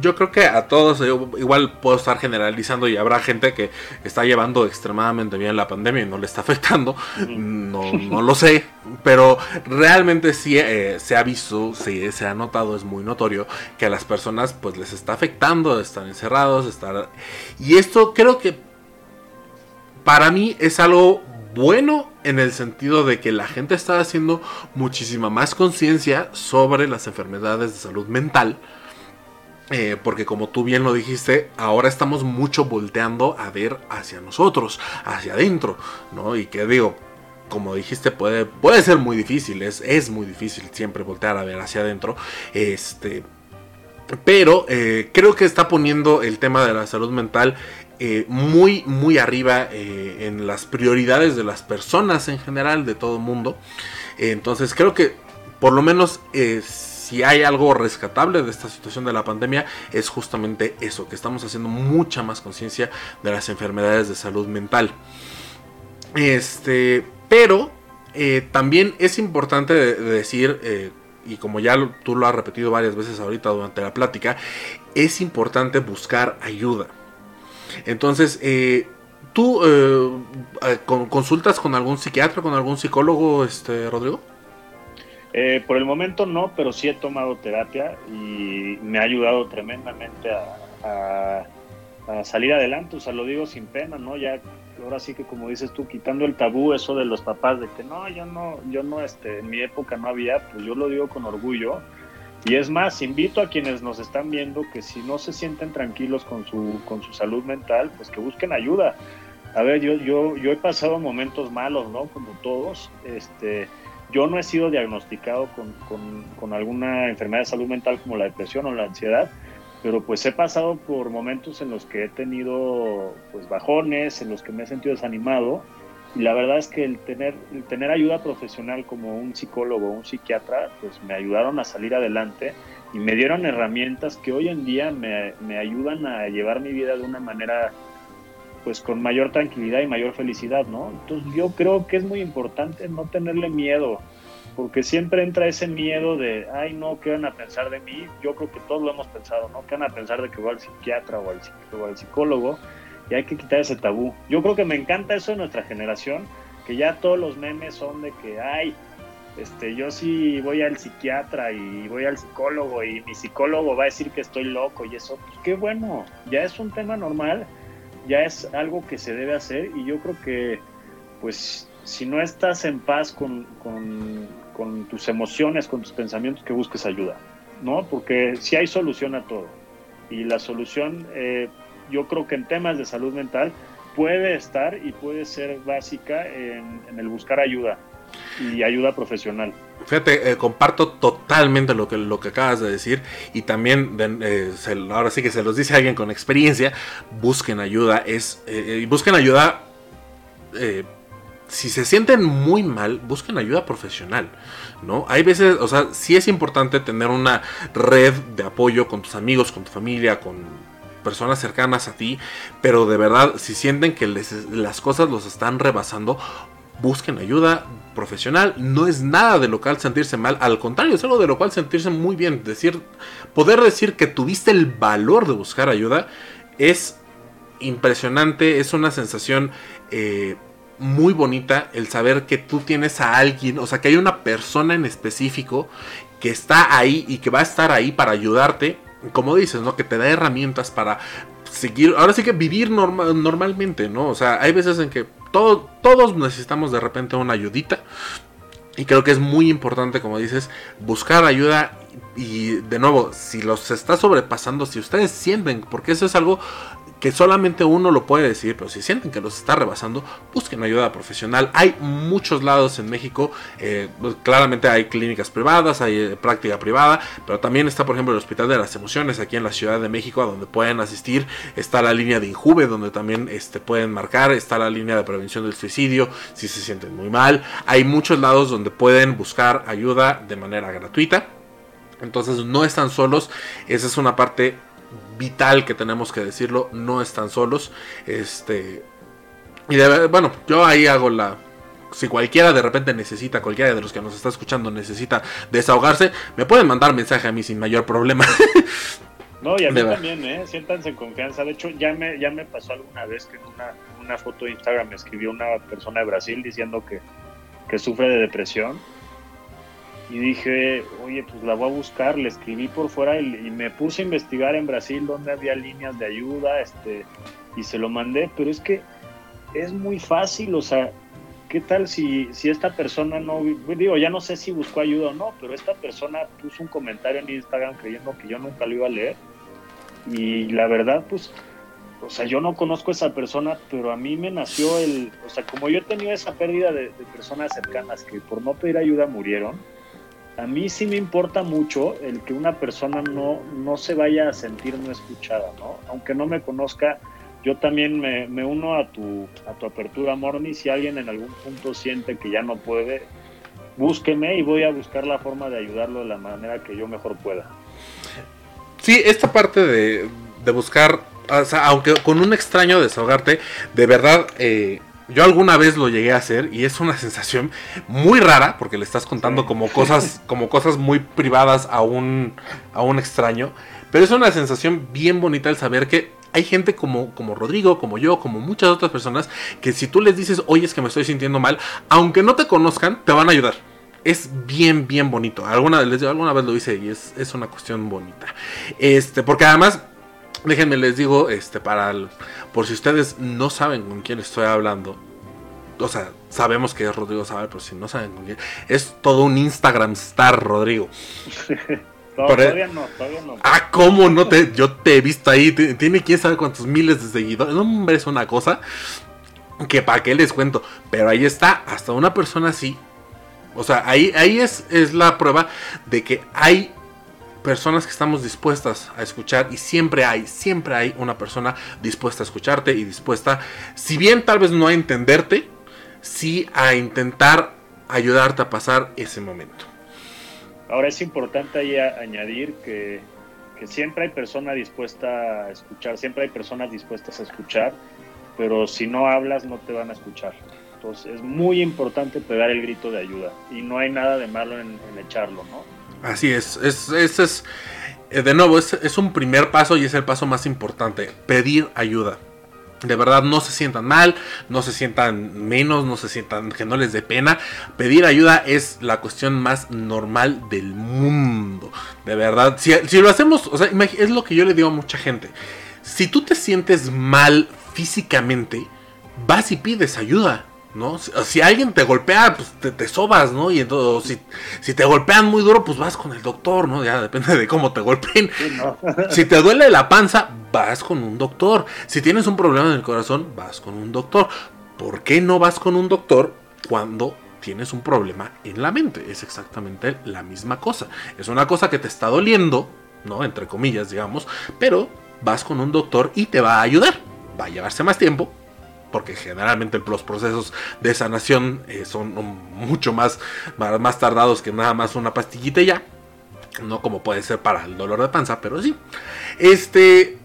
yo creo que a todos, igual puedo estar generalizando y habrá gente que está llevando extremadamente bien la pandemia y no le está [LAUGHS] afectando, no, no lo sé, pero realmente sí eh, se ha visto, sí, se ha notado, es muy notorio que a las personas pues les está afectando, están encerrados, estar... Y esto creo que para mí es algo bueno en el sentido de que la gente está haciendo muchísima más conciencia sobre las enfermedades de salud mental. Eh, porque como tú bien lo dijiste, ahora estamos mucho volteando a ver hacia nosotros, hacia adentro, ¿no? Y que digo, como dijiste, puede, puede ser muy difícil, es, es muy difícil siempre voltear a ver hacia adentro. Este, pero eh, creo que está poniendo el tema de la salud mental eh, muy, muy arriba eh, en las prioridades de las personas en general, de todo el mundo. entonces creo que por lo menos si hay algo rescatable de esta situación de la pandemia es justamente eso, que estamos haciendo mucha más conciencia de las enfermedades de salud mental. Este, pero también es importante decir y como ya tú lo has repetido varias veces ahorita durante la plática, es importante buscar ayuda. Entonces, eh, ¿tú eh, eh, consultas con algún psiquiatra, con algún psicólogo, este, Rodrigo? por el momento no, pero sí he tomado terapia y me ha ayudado tremendamente a, a, salir adelante, o sea, lo digo sin pena, ¿no? Ya ahora sí que como dices tú, quitando el tabú eso de los papás de que no, yo no, yo no, este, en mi época no había, pues yo lo digo con orgullo y es más, invito a quienes nos están viendo que si no se sienten tranquilos con su, con su salud mental, pues que busquen ayuda. A ver, yo, yo, yo he pasado momentos malos, ¿no? Como todos. Este, yo no he sido diagnosticado con, con, alguna enfermedad de salud mental como la depresión o la ansiedad, pero pues he pasado por momentos en los que he tenido pues bajones, en los que me he sentido desanimado y la verdad es que el tener, el tener ayuda profesional como un psicólogo o un psiquiatra, pues me ayudaron a salir adelante y me dieron herramientas que hoy en día me, me ayudan a llevar mi vida de una manera pues con mayor tranquilidad y mayor felicidad, ¿no? Entonces yo creo que es muy importante no tenerle miedo, porque siempre entra ese miedo de, ay no, ¿qué van a pensar de mí? Yo creo que todos lo hemos pensado, ¿no? ¿Qué van a pensar de que voy al psiquiatra o al, o al psicólogo? Y hay que quitar ese tabú. Yo creo que me encanta eso de nuestra generación, porque ya todos los memes son de que, ay, este, yo sí voy al psiquiatra y voy al psicólogo y mi psicólogo va a decir que estoy loco y eso, pues qué bueno, ya es un tema normal, ya es algo que se debe hacer y yo creo que, pues, si no estás en paz con, con, tus emociones, con tus pensamientos, que busques ayuda, ¿no? Porque si hay solución a todo y la solución, eh, yo creo que en temas de salud mental puede estar y puede ser básica en, el buscar ayuda y ayuda profesional. Fíjate, eh, comparto totalmente lo que, lo que acabas de decir y también, eh, ahora sí que se los dice alguien con experiencia, busquen ayuda, es, busquen ayuda si se sienten muy mal, busquen ayuda profesional, ¿no? Hay veces, o sea, sí es importante tener una red de apoyo con tus amigos, con tu familia, con personas cercanas a ti, pero de verdad, si sienten que las cosas los están rebasando, busquen ayuda profesional. No es nada de lo cual sentirse mal, al contrario, es algo de lo cual sentirse muy bien. Decir, poder decir que tuviste el valor de buscar ayuda es impresionante, es una sensación eh, muy bonita el saber que tú tienes a alguien, o sea, que hay una persona en específico que está ahí y que va a estar ahí para ayudarte, como dices, ¿no? Que te da herramientas para seguir, ahora sí que vivir normalmente, ¿no? O sea, hay veces en que todos necesitamos de repente una ayudita. Y creo que es muy importante, como dices, buscar ayuda y de nuevo, si los está sobrepasando, si ustedes sienten, porque eso es algo que solamente uno lo puede decir, pero si sienten que los está rebasando, busquen ayuda profesional. Hay muchos lados en México, eh, pues, claramente hay clínicas privadas, hay eh, práctica privada, pero también está, por ejemplo, el Hospital de las Emociones aquí en la Ciudad de México, a donde pueden asistir. Está la línea de Injuve, donde también este, pueden marcar. Está la línea de prevención del suicidio, si se sienten muy mal. Hay muchos lados donde pueden buscar ayuda de manera gratuita. Entonces no están solos. Esa es una parte vital que tenemos que decirlo, no están solos. Este. Y de, bueno, yo ahí hago la. Si cualquiera de repente necesita, cualquiera de los que nos está escuchando necesita desahogarse, me pueden mandar mensaje a mí sin mayor problema. [LAUGHS] No, y a mí también, ¿eh? Siéntanse en confianza. De hecho, ya me, ya me pasó alguna vez que en una, una foto de Instagram me escribió una persona de Brasil diciendo que, que sufre de depresión y dije, oye, pues la voy a buscar, le escribí por fuera y, me puse a investigar en Brasil dónde había líneas de ayuda, este, y se lo mandé, pero es que es muy fácil, o sea, ¿qué tal si, si esta persona no, digo, ya no sé si buscó ayuda o no, pero esta persona puso un comentario en Instagram creyendo que yo nunca lo iba a leer, y la verdad, pues, o sea, yo no conozco a esa persona, pero a mí me nació el, o sea, como yo he tenido esa pérdida de personas cercanas que por no pedir ayuda murieron, a mí sí me importa mucho el que una persona no, no se vaya a sentir no escuchada, ¿no? Aunque no me conozca, yo también me, me uno a tu, a tu apertura, Morni. Si alguien en algún punto siente que ya no puede, búsqueme y voy a buscar la forma de ayudarlo de la manera que yo mejor pueda. Sí, esta parte de, de buscar, o sea, aunque con un extraño desahogarte, de verdad, eh, yo alguna vez lo llegué a hacer y es una sensación muy rara porque le estás contando como cosas, [LAUGHS] como cosas muy privadas a un, a un extraño. Pero es una sensación bien bonita el saber que hay gente como, como Rodrigo, como yo, como muchas otras personas, que si tú les dices, oye, es que me estoy sintiendo mal, aunque no te conozcan, te van a ayudar. Es bien, bien bonito. Alguna, les, alguna vez lo hice y es, es una cuestión bonita. Este, porque además Déjenme les digo, este, para por si ustedes no saben con quién estoy hablando, o sea, sabemos que es Rodrigo Zaval, pero si no saben con quién, es todo un Instagram star, Rodrigo. [LAUGHS] todavía no, todavía no. Ah, ¿cómo no te? Yo te he visto ahí, tiene quién sabe cuántos miles de seguidores. No, hombre, es una cosa que para qué les cuento. Pero ahí está, hasta una persona así. O sea, ahí, ahí es, es la prueba de que hay personas que estamos dispuestas a escuchar y siempre hay, siempre hay una persona dispuesta a escucharte y dispuesta, si bien tal vez no a entenderte, sí a intentar ayudarte a pasar ese momento. Ahora es importante ahí añadir que, que siempre hay personas dispuestas a escuchar, siempre hay personas dispuestas a escuchar, pero si no hablas no te van a escuchar. Entonces es muy importante pegar el grito de ayuda y no hay nada de malo en, en echarlo, ¿no? Así es, es, es, es eh, de nuevo, es, es, un primer paso y es el paso más importante, pedir ayuda. De verdad, no se sientan mal, no se sientan menos, no se sientan que no les dé pena. Pedir ayuda es la cuestión más normal del mundo. De verdad, si, si lo hacemos, o sea, es lo que yo le digo a mucha gente. Si tú te sientes mal físicamente, vas y pides ayuda. ¿No? Si, alguien te golpea, pues te, sobas, ¿no? Y entonces, si, si, te golpean muy duro, pues vas con el doctor, ¿no? Ya depende de cómo te golpeen. [LAUGHS] si te duele la panza, vas con un doctor. Si tienes un problema en el corazón, vas con un doctor. ¿Por qué no vas con un doctor cuando tienes un problema en la mente? Es exactamente la misma cosa. Es una cosa que te está doliendo, ¿no? Entre comillas, digamos, pero vas con un doctor y te va a ayudar. Va a llevarse más tiempo, porque generalmente los procesos de sanación eh, son mucho más, más tardados que nada más una pastillita y ya. No como puede ser para el dolor de panza, pero sí. Este.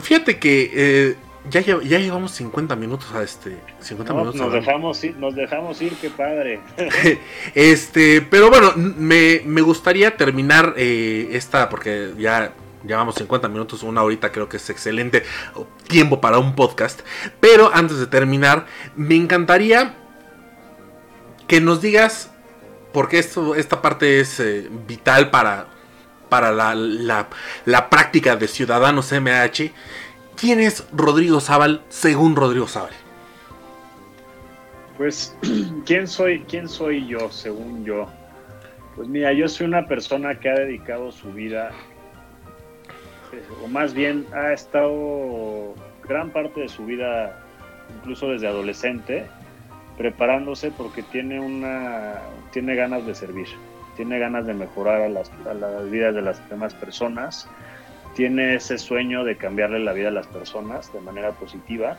Fíjate que eh, ya, ya, llevamos 50 minutos a este. 50 minutos nos, dejamos ir, nos dejamos ir, qué padre. [LAUGHS] este, pero bueno, me, me gustaría terminar eh, esta, porque ya Llevamos 50 minutos, una horita creo que es excelente tiempo para un podcast. Pero antes de terminar, me encantaría que nos digas, porque esto, esta parte es eh, vital para, para la, la, práctica de Ciudadanos MH. ¿Quién es Rodrigo Zaval según Rodrigo Zaval? Pues, [CLEARS THROAT] ¿quién soy, ¿quién soy yo según yo? Pues mira, yo soy una persona que ha dedicado su vida o más bien ha estado gran parte de su vida, incluso desde adolescente, preparándose porque tiene una tiene ganas de servir, tiene ganas de mejorar a las, vidas de las demás personas, tiene ese sueño de cambiarle la vida a las personas de manera positiva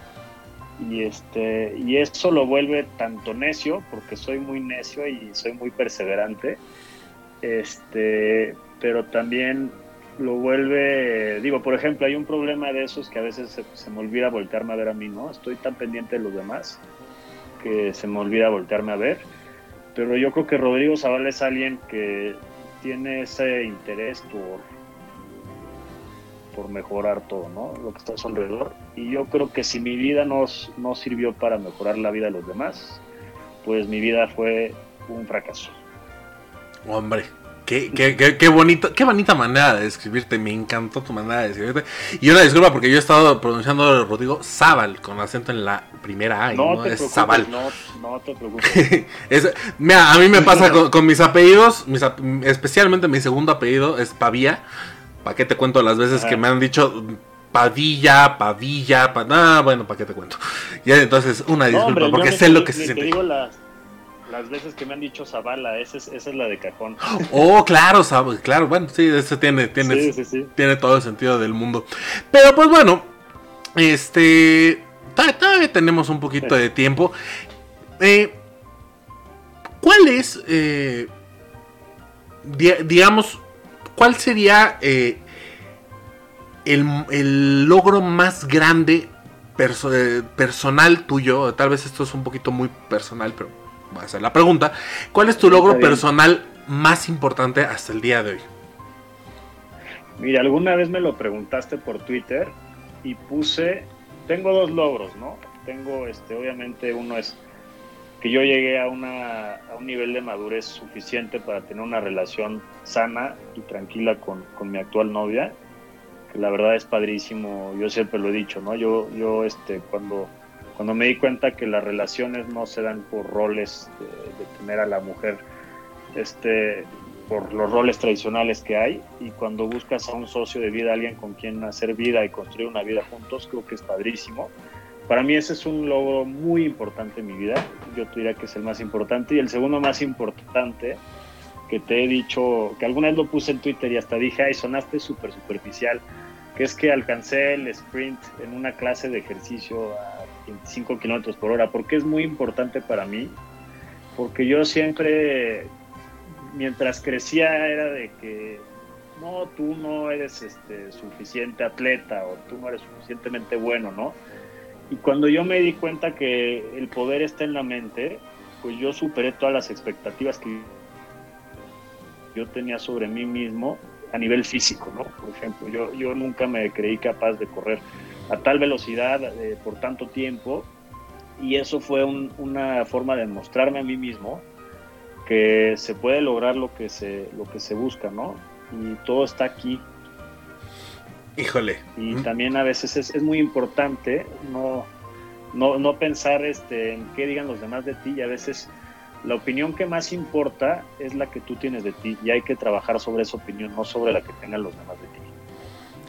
y este y eso lo vuelve tanto necio porque soy muy necio y soy muy perseverante este pero también lo vuelve, digo, por ejemplo, hay un problema de esos que a veces se, me olvida voltearme a ver a mí, ¿no? Estoy tan pendiente de los demás que se me olvida voltearme a ver. Pero yo creo que Rodrigo Zavala es alguien que tiene ese interés por, por mejorar todo, ¿no? Lo que está a su alrededor. Y yo creo que si mi vida no, no sirvió para mejorar la vida de los demás, pues mi vida fue un fracaso. Hombre, Qué, qué, qué, bonito, qué bonita manera de describirte, me encantó tu manera de describirte. Y una disculpa porque yo he estado pronunciando Rodrigo Zabal con acento en la primera A y no, es Zabal. No, no, te preocupes. [LAUGHS] mira, a mí me pasa con, mis apellidos, mis, especialmente mi segundo apellido es Pavía. ¿Para qué te cuento las veces que me han dicho Padilla, Pavilla, pa... Ah, bueno, ¿para qué te cuento? Ya entonces, una disculpa, porque sé lo que se siente las veces que me han dicho Zavala, esa es, esa es la de cajón. [GASPS] Oh, claro, claro, bueno, sí, ese tiene, tiene, tiene todo el sentido del mundo. Pero pues bueno, este, todavía tenemos un poquito de tiempo. Eh, ¿Cuál es, eh, digamos, cuál sería eh, el, el, logro más grande personal tuyo? Tal vez esto es un poquito muy personal, pero voy a hacer la pregunta. ¿Cuál es tu logro personal más importante hasta el día de hoy? Mira, alguna vez me lo preguntaste por Twitter y puse, tengo dos logros, ¿no? Tengo, este, obviamente, uno es que yo llegué a, una, a un nivel de madurez suficiente para tener una relación sana y tranquila con, con mi actual novia, que la verdad es padrísimo, yo siempre lo he dicho, ¿no? Yo, yo este, cuando cuando me di cuenta que las relaciones no se dan por roles de, tener a la mujer, este, por los roles tradicionales que hay, y cuando buscas a un socio de vida, alguien con quien hacer vida y construir una vida juntos, creo que es padrísimo. Para mí ese es un logro muy importante en mi vida, yo te diría que es el más importante, y el segundo más importante que te he dicho, que alguna vez lo puse en Twitter y hasta dije, ay, sonaste súper superficial, que es que alcancé el sprint en una clase de ejercicio a 25 kilómetros por hora. porque es muy importante para mí? Porque yo siempre, mientras crecía, era de que no, tú no eres este, suficiente atleta o tú no eres suficientemente bueno, ¿no? Y cuando yo me di cuenta que el poder está en la mente, pues yo superé todas las expectativas que yo tenía sobre mí mismo a nivel físico, ¿no? Por ejemplo, yo, yo nunca me creí capaz de correr a tal velocidad eh, por tanto tiempo. Y eso fue una forma de mostrarme a mí mismo que se puede lograr lo que se, lo que se busca, ¿no? Y todo está aquí. Híjole. Y también a veces es, es muy importante no, no, no pensar este, en qué digan los demás de ti y a veces la opinión que más importa es la que tú tienes de ti y hay que trabajar sobre esa opinión, no sobre la que tengan los demás de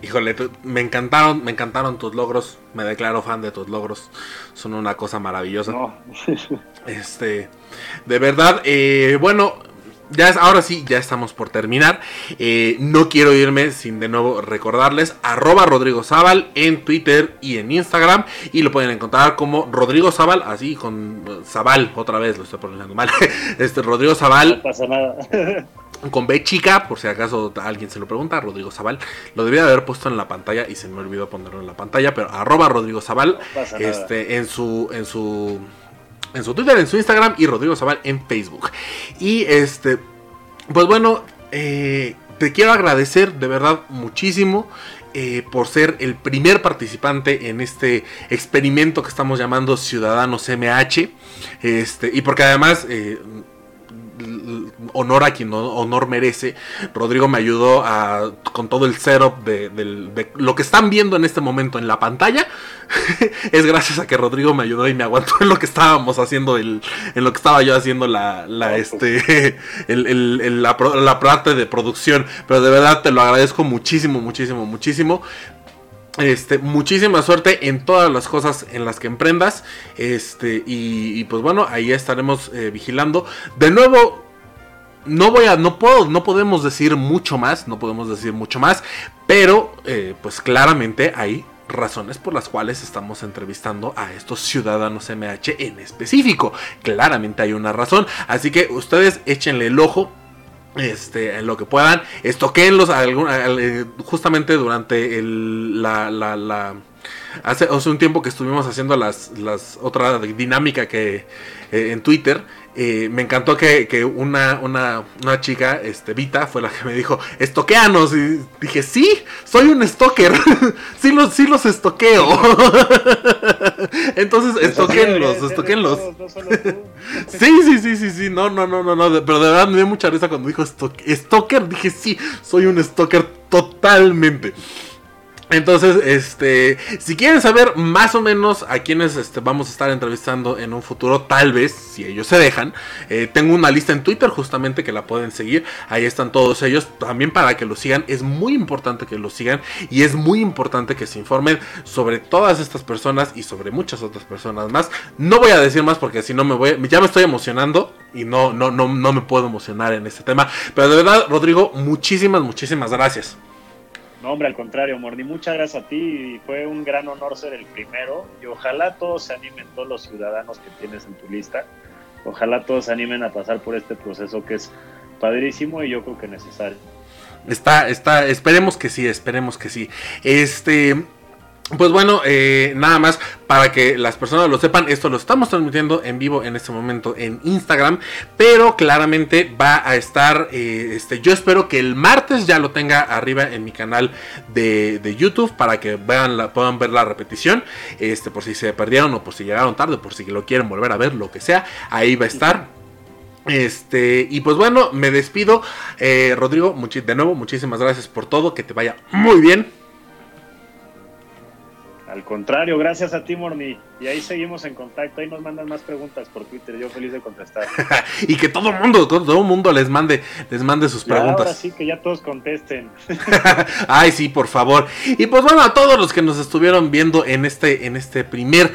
Híjole, me encantaron, me encantaron tus logros. Me declaro fan de tus logros. Son una cosa maravillosa. [LAUGHS] este, de verdad, eh, bueno, ya es, ahora sí, ya estamos por terminar. Eh, no quiero irme sin de nuevo recordarles arroba Rodrigo Zaval en Twitter y en Instagram. Y lo pueden encontrar como Rodrigo Zaval, así con Zaval, otra vez lo estoy pronunciando mal. [LAUGHS] Este Rodrigo Zaval. No pasa nada. [LAUGHS] con B chica, por si acaso alguien se lo pregunta, Rodrigo Zaval. Lo debía haber puesto en la pantalla y se me olvidó ponerlo en la pantalla, pero arroba Rodrigo Zaval este, en su, en su en su Twitter, en su Instagram y Rodrigo Zaval en Facebook. Y este, pues bueno, eh, te quiero agradecer de verdad muchísimo. Eh, por ser el primer participante en este experimento que estamos llamando Ciudadanos MH. Este, y porque además eh, honor a quien honor merece. Rodrigo me ayudó a, con todo el setup de, lo que están viendo en este momento en la pantalla. [LAUGHS] es gracias a que Rodrigo me ayudó y me aguantó en lo que estábamos haciendo, en lo que estaba yo haciendo la, la este, [LAUGHS] la, la parte de producción. Pero de verdad te lo agradezco muchísimo, muchísimo, muchísimo. Este, muchísima suerte en todas las cosas en las que emprendas. Este, y, pues bueno, ahí estaremos eh, vigilando. De nuevo, no voy a, no puedo, no podemos decir mucho más, no podemos decir mucho más, pero eh, pues claramente hay razones por las cuales estamos entrevistando a estos ciudadanos MH en específico. Claramente hay una razón, así que ustedes échenle el ojo este, en lo que puedan, estoquenlos eh, justamente durante el, la, hace, hace, un tiempo que estuvimos haciendo las, las otra dinámica que eh, en Twitter eh, me encantó que, una, una, una, chica, este, Vita, fue la que me dijo, estoqueanos. Y dije, sí, soy un stalker. [LAUGHS] sí, los, sí los estoqueo. [LAUGHS] Entonces, estoquenlos, estoquenlos. [LAUGHS] sí, sí, sí, sí, sí. No, no, no, no, no. Pero de verdad me dio mucha risa cuando dijo stalker. Dije, sí, soy un stalker totalmente. Entonces, este, si quieren saber más o menos a quienes este, vamos a estar entrevistando en un futuro, tal vez, si ellos se dejan, eh, tengo una lista en Twitter justamente que la pueden seguir. Ahí están todos ellos, también para que los sigan. Es muy importante que los sigan y es muy importante que se informen sobre todas estas personas y sobre muchas otras personas más. No voy a decir más porque si no me voy, ya me estoy emocionando y no, no, no, no me puedo emocionar en este tema. Pero de verdad, Rodrigo, muchísimas, muchísimas gracias. No, hombre, al contrario, Mordi, muchas gracias a ti. Fue un gran honor ser el primero y ojalá todos se animen, todos los ciudadanos que tienes en tu lista. Ojalá todos se animen a pasar por este proceso que es padrísimo y yo creo que necesario. Está, está, esperemos que sí, esperemos que sí. Este, pues bueno, eh, nada más para que las personas lo sepan, esto lo estamos transmitiendo en vivo en este momento en Instagram, pero claramente va a estar, eh, este, yo espero que el martes ya lo tenga arriba en mi canal de, YouTube para que vean la, puedan ver la repetición, este, por si se perdieron o por si llegaron tarde, por si lo quieren volver a ver, lo que sea, ahí va a estar. Este, y pues bueno, me despido. Eh, Rodrigo, de nuevo, muchísimas gracias por todo. Que te vaya muy bien. Al contrario, gracias a ti, Morni. Y ahí seguimos en contacto. Ahí nos mandan más preguntas por Twitter. Yo feliz de contestar. [LAUGHS] y que todo el mundo, todo, el mundo les mande, les mande sus preguntas. Ahora sí, que ya todos contesten. [LAUGHS] Ay, sí, por favor. Y pues bueno, a todos los que nos estuvieron viendo en este, en este primer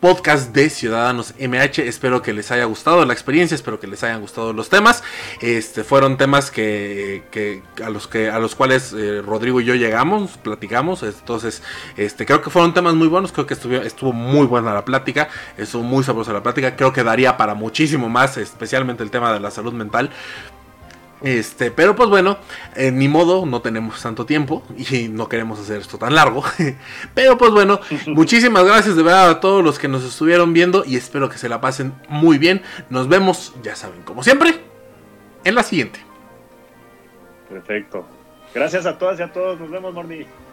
podcast de Ciudadanos MH, espero que les haya gustado la experiencia, espero que les hayan gustado los temas. Este fueron temas que, que a los que a los cuales eh, Rodrigo y yo llegamos, platicamos. Entonces, este creo que fueron temas muy buenos, creo que estuvo, estuvo muy buena la plática, estuvo muy sabrosa la plática, creo que daría para muchísimo más, especialmente el tema de la salud mental. Este, pero pues bueno, ni modo, no tenemos tanto tiempo y no queremos hacer esto tan largo. [LAUGHS] pero pues bueno, [LAUGHS] muchísimas gracias de verdad a todos los que nos estuvieron viendo y espero que se la pasen muy bien. Nos vemos, ya saben, como siempre, en la siguiente. Perfecto. Gracias a todas y a todos. Nos vemos, Morni.